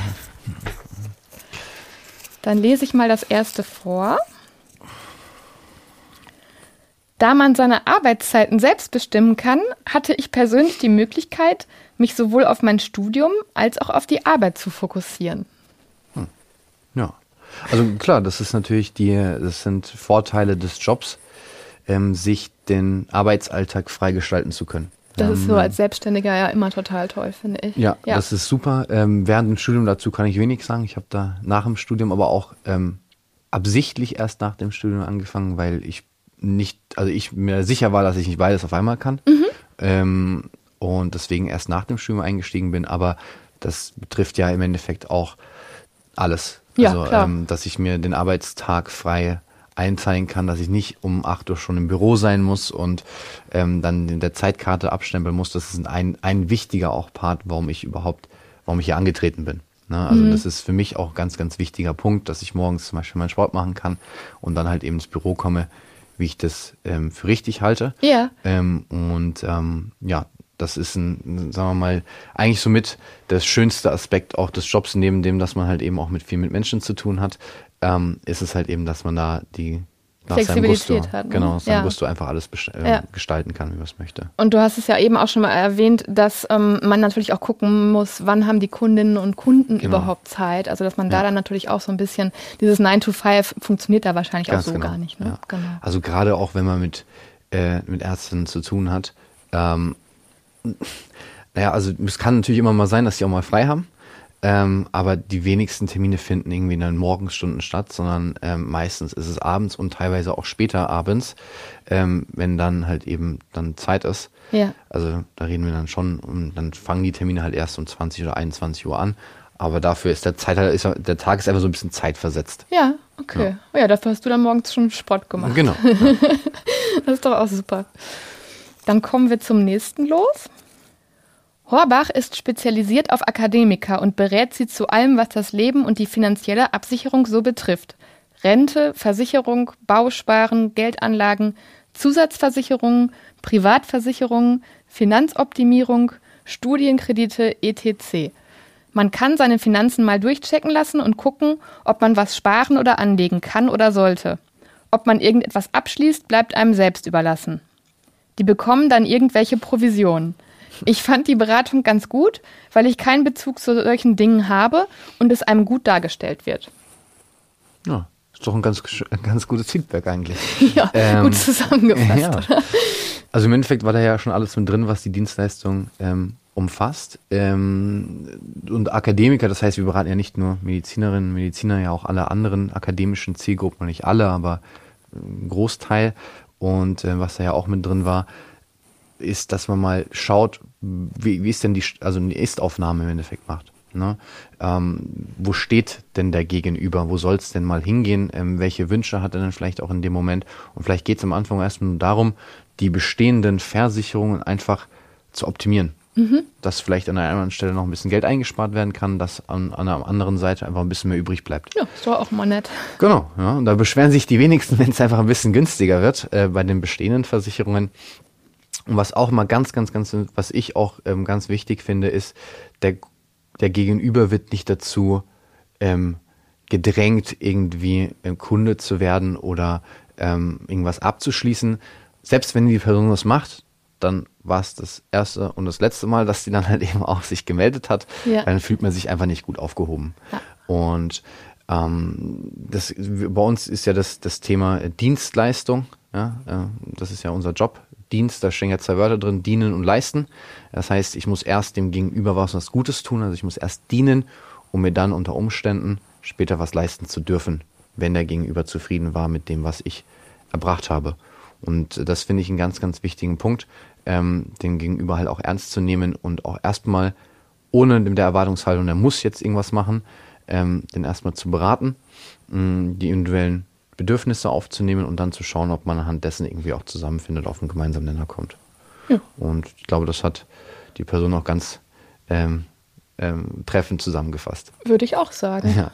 Dann lese ich mal das erste vor. Da man seine Arbeitszeiten selbst bestimmen kann, hatte ich persönlich die Möglichkeit, mich sowohl auf mein Studium als auch auf die Arbeit zu fokussieren. ja. Also klar, das ist natürlich die, das sind Vorteile des Jobs, ähm, sich den Arbeitsalltag freigestalten zu können. Das ist so als Selbstständiger ja immer total toll, finde ich. Ja, das ist super. Ähm, während dem Studium dazu kann ich wenig sagen. Ich habe da nach dem Studium aber auch ähm, absichtlich erst nach dem Studium angefangen, weil ich nicht, also ich mir sicher war, dass ich nicht beides auf einmal kann. Ähm, und deswegen erst nach dem Studium eingestiegen bin. Aber das betrifft ja im Endeffekt auch alles. Ja, also, klar. Ähm, dass ich mir den Arbeitstag frei einteilen kann, dass ich nicht um 8 Uhr schon im Büro sein muss und ähm, dann in der Zeitkarte abstempeln muss. Das ist ein, ein wichtiger auch Part, warum ich überhaupt, warum ich hier angetreten bin. Ne? Also Mhm. das ist für mich auch ein ganz, ganz wichtiger Punkt, dass ich morgens zum Beispiel meinen Sport machen kann und dann halt eben ins Büro komme, wie ich das ähm, für richtig halte. Ja. Ähm, und ähm, ja, das ist ein, sagen wir mal, eigentlich somit das schönste Aspekt auch des Jobs, neben dem, dass man halt eben auch mit viel mit Menschen zu tun hat, ähm, ist es halt eben, dass man da die nach seinem Flexibilität Gusto, hat, ne? genau, seinem Ja. Gusto einfach alles äh, Ja. gestalten kann, wie man es möchte. Und du hast es ja eben auch schon mal erwähnt, dass ähm, man natürlich auch gucken muss, wann haben die Kundinnen und Kunden Genau. überhaupt Zeit. Also dass man da Ja. dann natürlich auch so ein bisschen, dieses 9 to 5 funktioniert da wahrscheinlich Ganz auch so genau, gar nicht. Ne? Genau. Also gerade auch wenn man mit, äh, mit Ärzten zu tun hat, ähm, naja, also es kann natürlich immer mal sein, dass die auch mal frei haben. Ähm, aber die wenigsten Termine finden irgendwie in den Morgenstunden statt, sondern ähm, meistens ist es abends und teilweise auch später abends, ähm, wenn dann halt eben dann Zeit ist. Ja. Also da reden wir dann schon, und dann fangen die Termine halt erst um 20 oder 21 Uhr an. Aber dafür ist der Zeit halt, ist, der Tag ist einfach so ein bisschen zeitversetzt. Ja, okay. Oh ja, dafür hast du dann morgens schon Sport gemacht. Genau. Das ist doch auch super. Dann kommen wir zum nächsten los. Horbach ist spezialisiert auf Akademiker und berät sie zu allem, was das Leben und die finanzielle Absicherung so betrifft. Rente, Versicherung, Bausparen, Geldanlagen, Zusatzversicherungen, Privatversicherungen, Finanzoptimierung, Studienkredite etc. Man kann seine Finanzen mal durchchecken lassen und gucken, ob man was sparen oder anlegen kann oder sollte. Ob man irgendetwas abschließt, bleibt einem selbst überlassen. Die bekommen dann irgendwelche Provisionen. Ich fand die Beratung ganz gut, weil ich keinen Bezug zu solchen Dingen habe und es einem gut dargestellt wird. Ja, ist doch ein ganz, ein ganz gutes Feedback eigentlich. ja, ähm, gut zusammengefasst. Ja. Also im Endeffekt war da ja schon alles mit drin, was die Dienstleistung ähm, umfasst. Ähm, und Akademiker, das heißt, wir beraten ja nicht nur Medizinerinnen, Mediziner, ja auch alle anderen akademischen Zielgruppen, nicht alle, aber ein Großteil. Und äh, was da ja auch mit drin war, ist, dass man mal schaut, wie, wie ist denn die, also eine Ist-Aufnahme im Endeffekt macht. Ne? Ähm, wo steht denn der Gegenüber? Wo soll es denn mal hingehen? Ähm, welche Wünsche hat er denn vielleicht auch in dem Moment? Und vielleicht geht es am Anfang erstmal nur darum, die bestehenden Versicherungen einfach zu optimieren. Mhm. Dass vielleicht an einer anderen Stelle noch ein bisschen Geld eingespart werden kann, dass an, an einer anderen Seite einfach ein bisschen mehr übrig bleibt. Ja, ist doch auch mal nett. Genau, ja. Und da beschweren sich die wenigsten, wenn es einfach ein bisschen günstiger wird äh, bei den bestehenden Versicherungen. Und was auch mal ganz, ganz, ganz, was ich auch ähm, ganz wichtig finde, ist, der, der Gegenüber wird nicht dazu ähm, gedrängt, irgendwie äh, Kunde zu werden oder ähm, irgendwas abzuschließen. Selbst wenn die Person das macht, dann war es das erste und das letzte Mal, dass sie dann halt eben auch sich gemeldet hat. Ja. Dann fühlt man sich einfach nicht gut aufgehoben. Ja. Und ähm, das, bei uns ist ja das, das Thema Dienstleistung. Ja, äh, das ist ja unser Job, Dienst, da stehen ja zwei Wörter drin, dienen und leisten. Das heißt, ich muss erst dem Gegenüber was, was Gutes tun, also ich muss erst dienen, um mir dann unter Umständen später was leisten zu dürfen, wenn der Gegenüber zufrieden war mit dem, was ich erbracht habe. Und das finde ich einen ganz, ganz wichtigen Punkt, ähm, den Gegenüber halt auch ernst zu nehmen und auch erstmal ohne der Erwartungshaltung, der muss jetzt irgendwas machen, ähm, den erstmal zu beraten, mh, die individuellen Bedürfnisse aufzunehmen und dann zu schauen, ob man anhand dessen irgendwie auch zusammenfindet, auf einen gemeinsamen Nenner kommt. Ja. Und ich glaube, das hat die Person auch ganz ähm, ähm, treffend zusammengefasst. Würde ich auch sagen. Ja.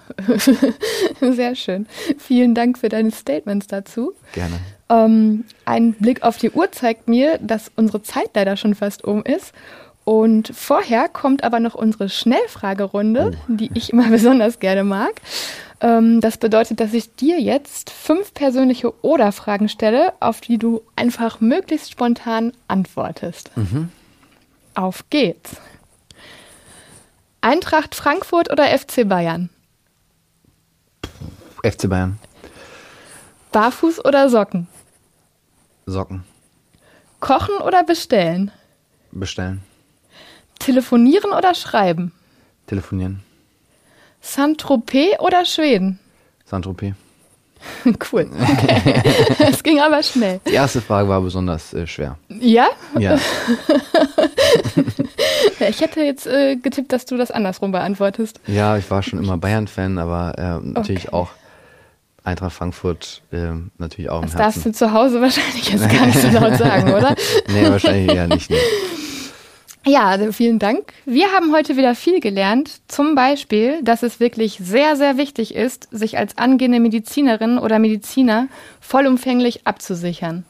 Sehr schön. Vielen Dank für deine Statements dazu. Gerne. Ähm, ein Blick auf die Uhr zeigt mir, dass unsere Zeit leider schon fast um ist. Und vorher kommt aber noch unsere Schnellfragerunde, oh. die ich immer besonders gerne mag. Ähm, das bedeutet, dass ich dir jetzt fünf persönliche Oder-Fragen stelle, auf die du einfach möglichst spontan antwortest. Mhm. Auf geht's. Eintracht Frankfurt oder FC Bayern? FC Bayern. Barfuß oder Socken? Socken. Kochen oder bestellen? Bestellen. Telefonieren oder schreiben? Telefonieren. Saint-Tropez oder Schweden? Saint-Tropez. cool. Okay. Es ging aber schnell. Die erste Frage war besonders äh, schwer. Ja? Ja. ich hätte jetzt äh, getippt, dass du das andersrum beantwortest. Ja, ich war schon immer Bayern-Fan, aber äh, natürlich okay. auch Eintracht Frankfurt äh, natürlich auch. Das darfst du zu Hause wahrscheinlich jetzt gar nicht so laut sagen, oder? nee, wahrscheinlich eher nicht. Nee. Ja, also vielen Dank. Wir haben heute wieder viel gelernt. Zum Beispiel, dass es wirklich sehr, sehr wichtig ist, sich als angehende Medizinerin oder Mediziner vollumfänglich abzusichern.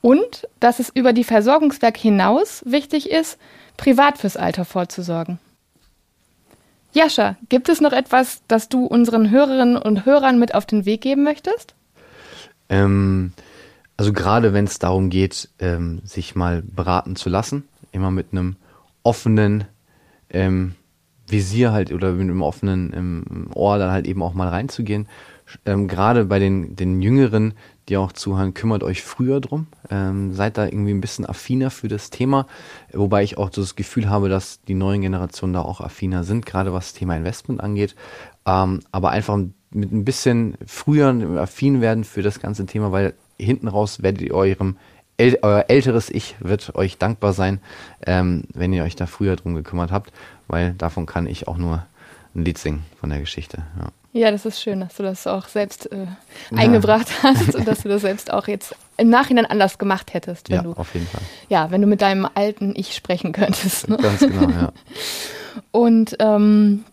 Und dass es über die Versorgungswerk hinaus wichtig ist, privat fürs Alter vorzusorgen. Jascha, gibt es noch etwas, das du unseren Hörerinnen und Hörern mit auf den Weg geben möchtest? Ähm, also gerade wenn es darum geht, ähm, sich mal beraten zu lassen, immer mit einem offenen ähm, Visier halt oder mit einem offenen ähm, Ohr dann halt eben auch mal reinzugehen. Ähm, Gerade bei den, den Jüngeren, die auch zuhören, kümmert euch früher drum. Ähm, seid da irgendwie ein bisschen affiner für das Thema, wobei ich auch das Gefühl habe, dass die neuen Generationen da auch affiner sind, gerade was das Thema Investment angeht. Ähm, aber einfach mit ein bisschen früher affin werden für das ganze Thema, weil hinten raus werdet ihr eurem äl euer älteres Ich wird euch dankbar sein, ähm, wenn ihr euch da früher drum gekümmert habt, weil davon kann ich auch nur ein Lied singen von der Geschichte. Ja. Ja, das ist schön, dass du das auch selbst äh, eingebracht ja. hast und dass du das selbst auch jetzt im Nachhinein anders gemacht hättest, wenn ja, du auf jeden Fall. ja, wenn du mit deinem alten Ich sprechen könntest. Ne? Ganz genau, ja. Und ähm,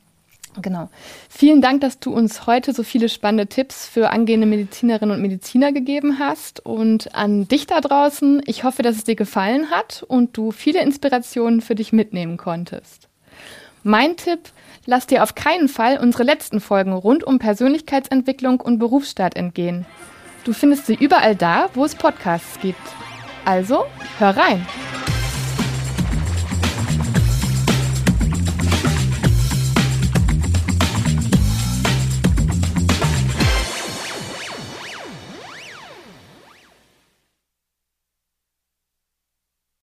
genau. Vielen Dank, dass du uns heute so viele spannende Tipps für angehende Medizinerinnen und Mediziner gegeben hast. Und an dich da draußen, ich hoffe, dass es dir gefallen hat und du viele Inspirationen für dich mitnehmen konntest. Mein Tipp, lass dir auf keinen Fall unsere letzten Folgen rund um Persönlichkeitsentwicklung und Berufsstart entgehen. Du findest sie überall da, wo es Podcasts gibt. Also, hör rein!